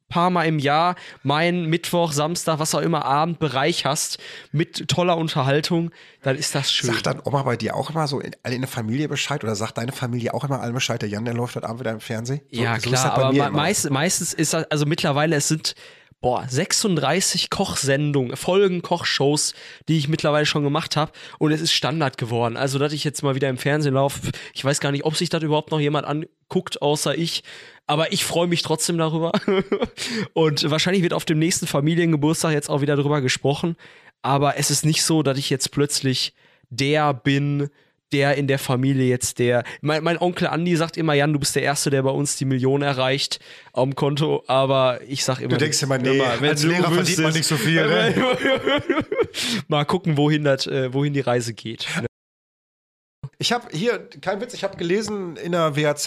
paar Mal im Jahr meinen Mittwoch, Samstag, was auch immer Abend bereicherst mit toller Unterhaltung, dann ist das schön. Sagt dann Oma bei dir auch immer so in, in der Familie Bescheid oder sagt deine Familie auch immer allen Bescheid, der Jan, der läuft heute Abend wieder im Fernsehen? So, ja, so klar, aber meist, meistens ist das, also mittlerweile, es sind boah, 36 Kochsendungen, Folgen, Kochshows, die ich mittlerweile schon gemacht habe und es ist Standard geworden. Also, dass ich jetzt mal wieder im Fernsehen laufe, ich weiß gar nicht, ob sich das überhaupt noch jemand anguckt, außer ich. Aber ich freue mich trotzdem darüber. und wahrscheinlich wird auf dem nächsten Familiengeburtstag jetzt auch wieder drüber gesprochen. Aber es ist nicht so, dass ich jetzt plötzlich der bin, der in der Familie jetzt der. Mein, mein Onkel Andi sagt immer, Jan, du bist der Erste, der bei uns die Million erreicht am Konto, aber ich sag immer. Du denkst immer, nee, immer, wenn als du Lehrer verdient wüsstest- man nicht so viel. Ne? Mal gucken, wohin, das, äh, wohin die Reise geht. Ich habe hier, kein Witz, ich habe gelesen in der WAZ,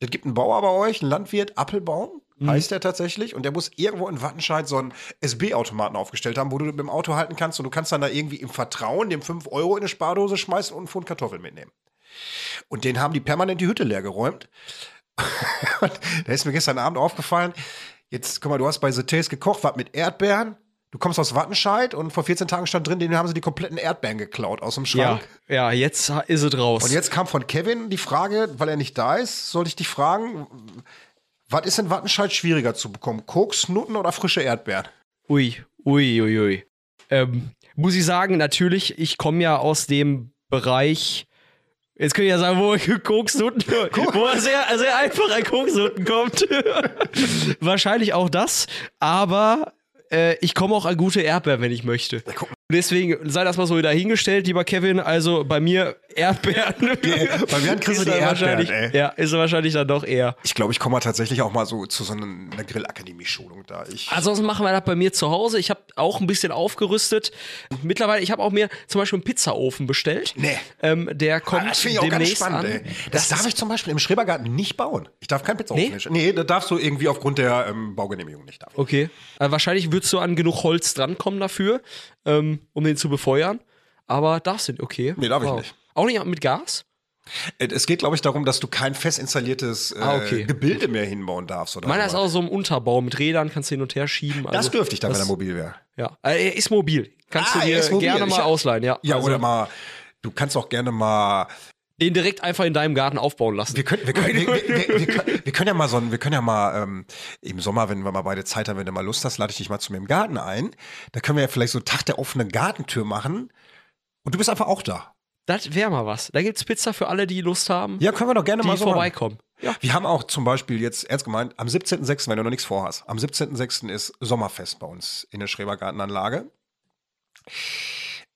es gibt einen Bauer bei euch, einen Landwirt, Appelbaum, Mhm. heißt der tatsächlich, und der muss irgendwo in Wattenscheid so einen SB-Automaten aufgestellt haben, wo du mit dem Auto halten kannst und du kannst dann da irgendwie im Vertrauen dem 5 Euro in eine Spardose schmeißen und einen Pfund Kartoffeln mitnehmen. Und den haben die permanent die Hütte leer geräumt. Und da ist mir gestern Abend aufgefallen, jetzt, guck mal, du hast bei The Taste gekocht, was mit Erdbeeren. Du kommst aus Wattenscheid und vor 14 Tagen stand drin, denen haben sie die kompletten Erdbeeren geklaut aus dem Ja, Schrank. ja, jetzt ist es raus. Und jetzt kam von Kevin die Frage, weil er nicht da ist, sollte ich dich fragen, Was ist in Wattenscheid schwieriger zu bekommen? Koks, Nutten oder frische Erdbeeren? Ui, ui, ui, ui. Ähm, muss ich sagen, natürlich, ich komme ja aus dem Bereich. Jetzt könnt ihr ja sagen, wo Koksnutten, wo er sehr, sehr einfach an Koksnutten kommt. Wahrscheinlich auch das, aber äh, ich komme auch an gute Erdbeeren, wenn ich möchte. Deswegen sei das mal so dahingestellt, lieber Kevin. Also bei mir Erdbeeren. bei mir kriegst du die Ist er Erdbeeren, wahrscheinlich- ey. Ja, ist er wahrscheinlich dann doch eher. Ich glaube, ich komme mal tatsächlich auch mal so zu so einer Grillakademie-Schulung da. Ich, Ansonsten machen wir das bei mir zu Hause. Ich habe auch ein bisschen aufgerüstet. Mittlerweile, ich habe auch mir zum Beispiel einen Pizzaofen bestellt. Nee. Ähm, der Ah, kommt das finde ich auch ganz spannend, an. ey. Das, darf ist- ich zum Beispiel im Schrebergarten nicht bauen. Ich darf kein Pizzaofen Nee? nicht. Nee, da darfst du irgendwie aufgrund der ähm, Baugenehmigung nicht. Darf. Okay. Äh, wahrscheinlich würdest du an genug Holz drankommen dafür, ähm, um den zu befeuern. Aber darfst du okay. Nee, darf ich nicht. Auch nicht mit Gas? Äh, Es geht, glaube ich, darum, dass du kein fest installierst äh, Ah, okay. Gebilde mehr hinbauen darfst. Oder Meiner ist auch so im Unterbau mit Rädern, kannst du hin und her schieben. Das also, dürfte ich dann, wenn das- er mobil wäre. Ja, äh, er ist mobil. Kannst Ah, du dir gerne Ich mal hab- ausleihen, ja. Ja, Also, oder mal, du kannst auch gerne mal Den direkt einfach in deinem Garten aufbauen lassen. Wir können, wir, können, wir, wir, wir, wir, können, ja mal so wir können ja mal ähm, im Sommer, wenn wir mal beide Zeit haben, wenn du mal Lust hast, lade ich dich mal zu mir im Garten ein. Da können wir ja vielleicht so einen Tag der offenen Gartentür machen. Und du bist einfach auch da. Das wäre mal was. Da gibt's Pizza für alle, die Lust haben, Ja, können wir doch gerne mal so vorbeikommen. Ja. Wir haben auch zum Beispiel jetzt, ernst gemeint, am 17.06., wenn du noch nichts vorhast, am 17.06. ist Sommerfest bei uns in der Schrebergartenanlage.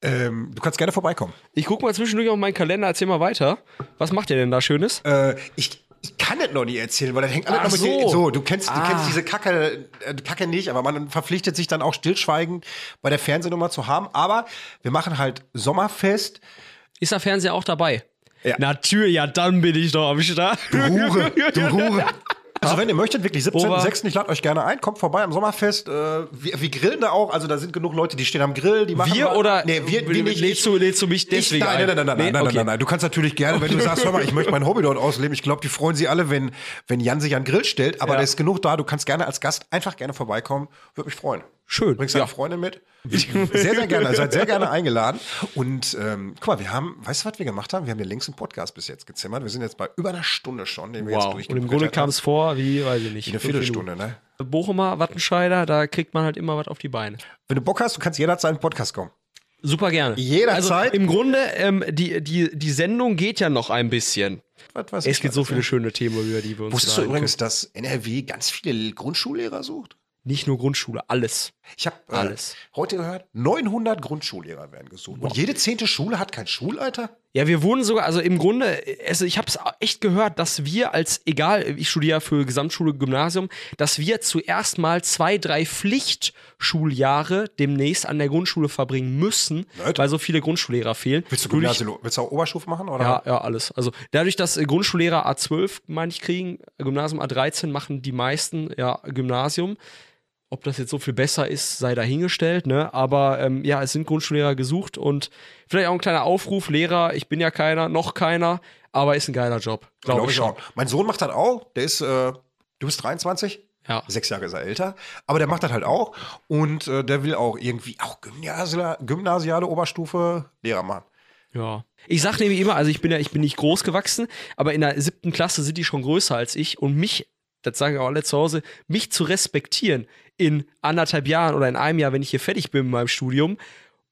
Ähm, du kannst gerne vorbeikommen. Ich guck mal zwischendurch auf meinen Kalender, erzähl mal weiter. Was macht ihr denn da Schönes? Äh, ich, ich kann das noch nicht erzählen, weil das hängt alles noch mit so. dir. So, du kennst, du Ah. kennst diese Kacke, äh, Kacke nicht, aber man verpflichtet sich dann auch stillschweigend bei der Fernsehnummer zu haben. Aber wir machen halt Sommerfest. Ist der Fernseher auch dabei? Ja. Natürlich, ja, dann bin ich doch am Start. Du Hure, du Hure. Also wenn ihr möchtet, wirklich Ober- 17.06. Ich lade euch gerne ein, kommt vorbei am Sommerfest. Äh, wir, wir grillen da auch, also da sind genug Leute, die stehen am Grill, die machen Wir was. oder Nee, wir, wir nicht. lädst, du, lädst du mich Ich, deswegen nein, ein? nein, nein, nein, Nee? nein, nein, Okay. nein, nein. Du kannst natürlich gerne, wenn du sagst, hör mal, ich möchte mein Hobby dort ausleben. Ich glaube, die freuen sich alle, wenn, wenn Jan sich an den Grill stellt. Aber Ja. da ist genug da. Du kannst gerne als Gast einfach gerne vorbeikommen. Würde mich freuen. Schön. Bringst deine Ja. Freunde mit? Sehr, sehr gerne. Seid sehr gerne eingeladen. Und ähm, guck mal, wir haben, weißt du, was wir gemacht haben? Wir haben den längsten Podcast bis jetzt gezimmert. Wir sind jetzt bei über einer Stunde schon, den wir jetzt Wow. Und im Grunde kam es vor, wie, weiß ich nicht. Wie eine Viertelstunde, ne? Bochumer, Wattenscheider, da kriegt man halt immer was auf die Beine. Wenn du Bock hast, du kannst jederzeit in den Podcast kommen. Super gerne. Jederzeit. Also im Grunde, ähm, die, die, die Sendung geht ja noch ein bisschen. Was weiß Es ich gibt was, so ne? viele schöne Themen, über die wir uns Wusstest du übrigens, dass NRW ganz viele Grundschullehrer sucht? Nicht nur Grundschule, alles. Ich habe äh, Alles. heute gehört, 900 Grundschullehrer werden gesucht. Und jede zehnte Schule hat keinen Schulleiter? Ja, wir wurden sogar, also im Grunde, also ich habe es echt gehört, dass wir als, egal, ich studiere für Gesamtschule, Gymnasium, dass wir zuerst mal zwei, drei Pflichtschuljahre demnächst an der Grundschule verbringen müssen, Nett. weil so viele Grundschullehrer fehlen. Willst du Gymnasium, willst du auch Oberstufe machen? Oder? Ja, ja, alles. Also dadurch, dass äh, Grundschullehrer A12, meine ich, kriegen, Gymnasium A13 machen die meisten ja Gymnasium. Ob das jetzt so viel besser ist, sei dahingestellt, ne? Aber ähm, ja, es sind Grundschullehrer gesucht und vielleicht auch ein kleiner Aufruf, Lehrer, ich bin ja keiner, noch keiner, aber ist ein geiler Job. Glaube Glaub ich auch. Mein Sohn macht das auch. Der ist, äh, du bist 23? Ja. Sechs Jahre ist er älter. Aber der macht das halt auch. Und äh, der will auch irgendwie auch gymnasiale, gymnasiale Oberstufe Lehrer machen. Ja. Ich sag nämlich immer, also ich bin ja, ich bin nicht groß gewachsen, aber in der siebten Klasse sind die schon größer als ich und mich, das sagen auch alle zu Hause, mich zu respektieren in anderthalb Jahren oder in einem Jahr, wenn ich hier fertig bin mit meinem Studium,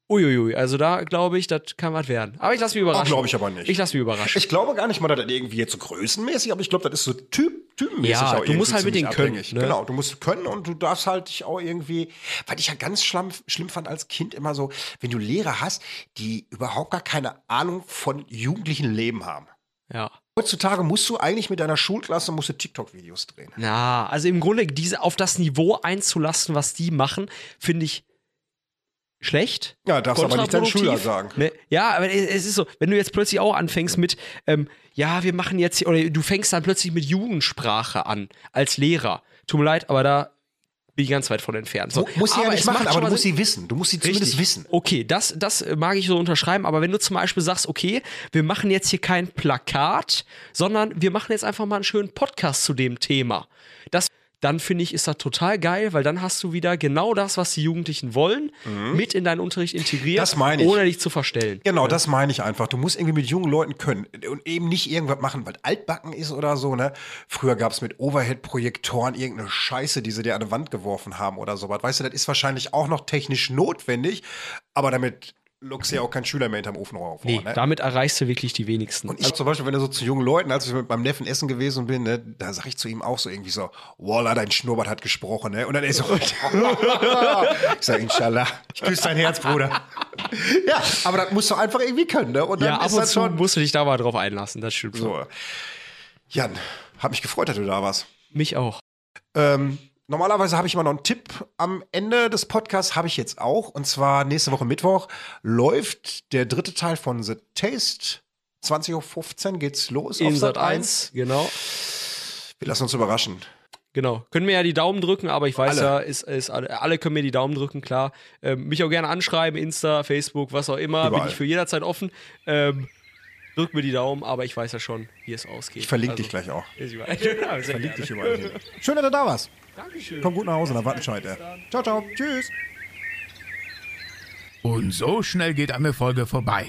uiuiui, also da glaube ich, das kann was werden. Aber ich lasse mich überraschen. glaub ich aber nicht. Ich lasse mich überraschen. Ich glaube gar nicht mal, dass das irgendwie jetzt so größenmäßig, aber ich glaube, das ist so typ, typenmäßig Ja, du musst halt mit denen können, ne? Genau, du musst können und du darfst halt dich auch irgendwie, weil ich ja ganz schlimm, schlimm fand als Kind immer so, wenn du Lehrer hast, die überhaupt gar keine Ahnung von jugendlichen Leben haben. ja. Heutzutage musst du eigentlich mit deiner Schulklasse musst du TikTok-Videos drehen. Na, also im Grunde diese auf das Niveau einzulassen, was die machen, finde ich schlecht. Ja, darfst aber nicht deinen Schüler sagen. Ne? Ja, aber es ist so, wenn du jetzt plötzlich auch anfängst mit, ähm, ja, wir machen jetzt, oder du fängst dann plötzlich mit Jugendsprache an, als Lehrer. Tut mir leid, aber da ich ganz weit von entfernt. So, Mu- Muss sie ja aber nicht es machen, aber du musst sie wissen. Du musst sie zumindest wissen. Okay, das, das mag ich so unterschreiben, aber wenn du zum Beispiel sagst, okay, wir machen jetzt hier kein Plakat, sondern wir machen jetzt einfach mal einen schönen Podcast zu dem Thema. Das, dann finde ich, ist das total geil, weil dann hast du wieder genau das, was die Jugendlichen wollen, mit in deinen Unterricht integriert, Mhm. Das meine ich. ohne dich zu verstellen. Genau, das meine ich einfach. Du musst irgendwie mit jungen Leuten können und eben nicht irgendwas machen, weil altbacken ist oder so, ne? Früher gab es mit Overhead-Projektoren irgendeine Scheiße, die sie dir an die Wand geworfen haben oder sowas. Weißt du, das ist wahrscheinlich auch noch technisch notwendig, aber damit lockst ja auch kein Schüler mehr hinterm Ofenrohr vor, Nee, ne? damit erreichst du wirklich die wenigsten. Und ich zum Beispiel, wenn du so zu jungen Leuten, als ich mit meinem Neffen essen gewesen bin, ne, da sag ich zu ihm auch so irgendwie so, Walla, dein Schnurrbart hat gesprochen, ne? Und dann ist so, ich sag, Inshallah, ich küsse dein Herz, Bruder. ja, aber das musst du einfach irgendwie können, ne? Und dann ja, ab ist und das zu schon musst du dich da mal drauf einlassen, das stimmt so. Jan, hab mich gefreut, dass du da warst. Mich auch. Ähm, normalerweise habe ich immer noch einen Tipp am Ende des Podcasts, habe ich jetzt auch. Und zwar nächste Woche Mittwoch läuft der dritte Teil von The Taste. 20.15 Uhr geht's los In auf Sat Sat 1. 1, genau. Wir lassen uns überraschen. Genau. Können mir ja die Daumen drücken, aber ich weiß Alle. ja, ist, ist alle, alle können mir die Daumen drücken, klar. Ähm, mich auch gerne anschreiben, Insta, Facebook, was auch immer. Überall. Bin ich für jederzeit offen. Ähm, drückt mir die Daumen, aber ich weiß ja schon, wie es ausgeht. Ich verlinke Also, dich gleich auch. Sehr Verlinke dich überall hin. Schön, dass du da warst. Dankeschön. Komm gut nach Hause nach Wattenscheid. Ciao, ciao. Tschüss. Und so schnell geht eine Folge vorbei.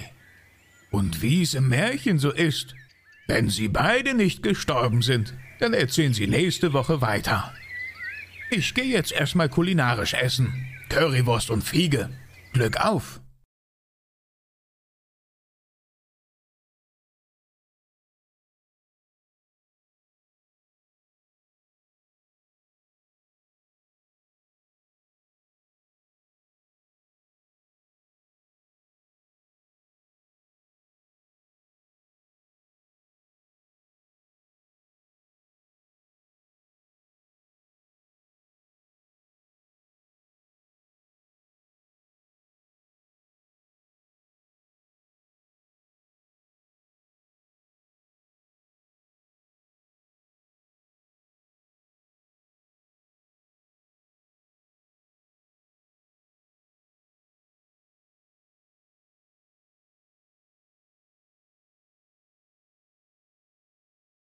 Und wie es im Märchen so ist, wenn sie beide nicht gestorben sind, dann erzählen sie nächste Woche weiter. Ich gehe jetzt erstmal kulinarisch essen. Currywurst und Fiege. Glück auf!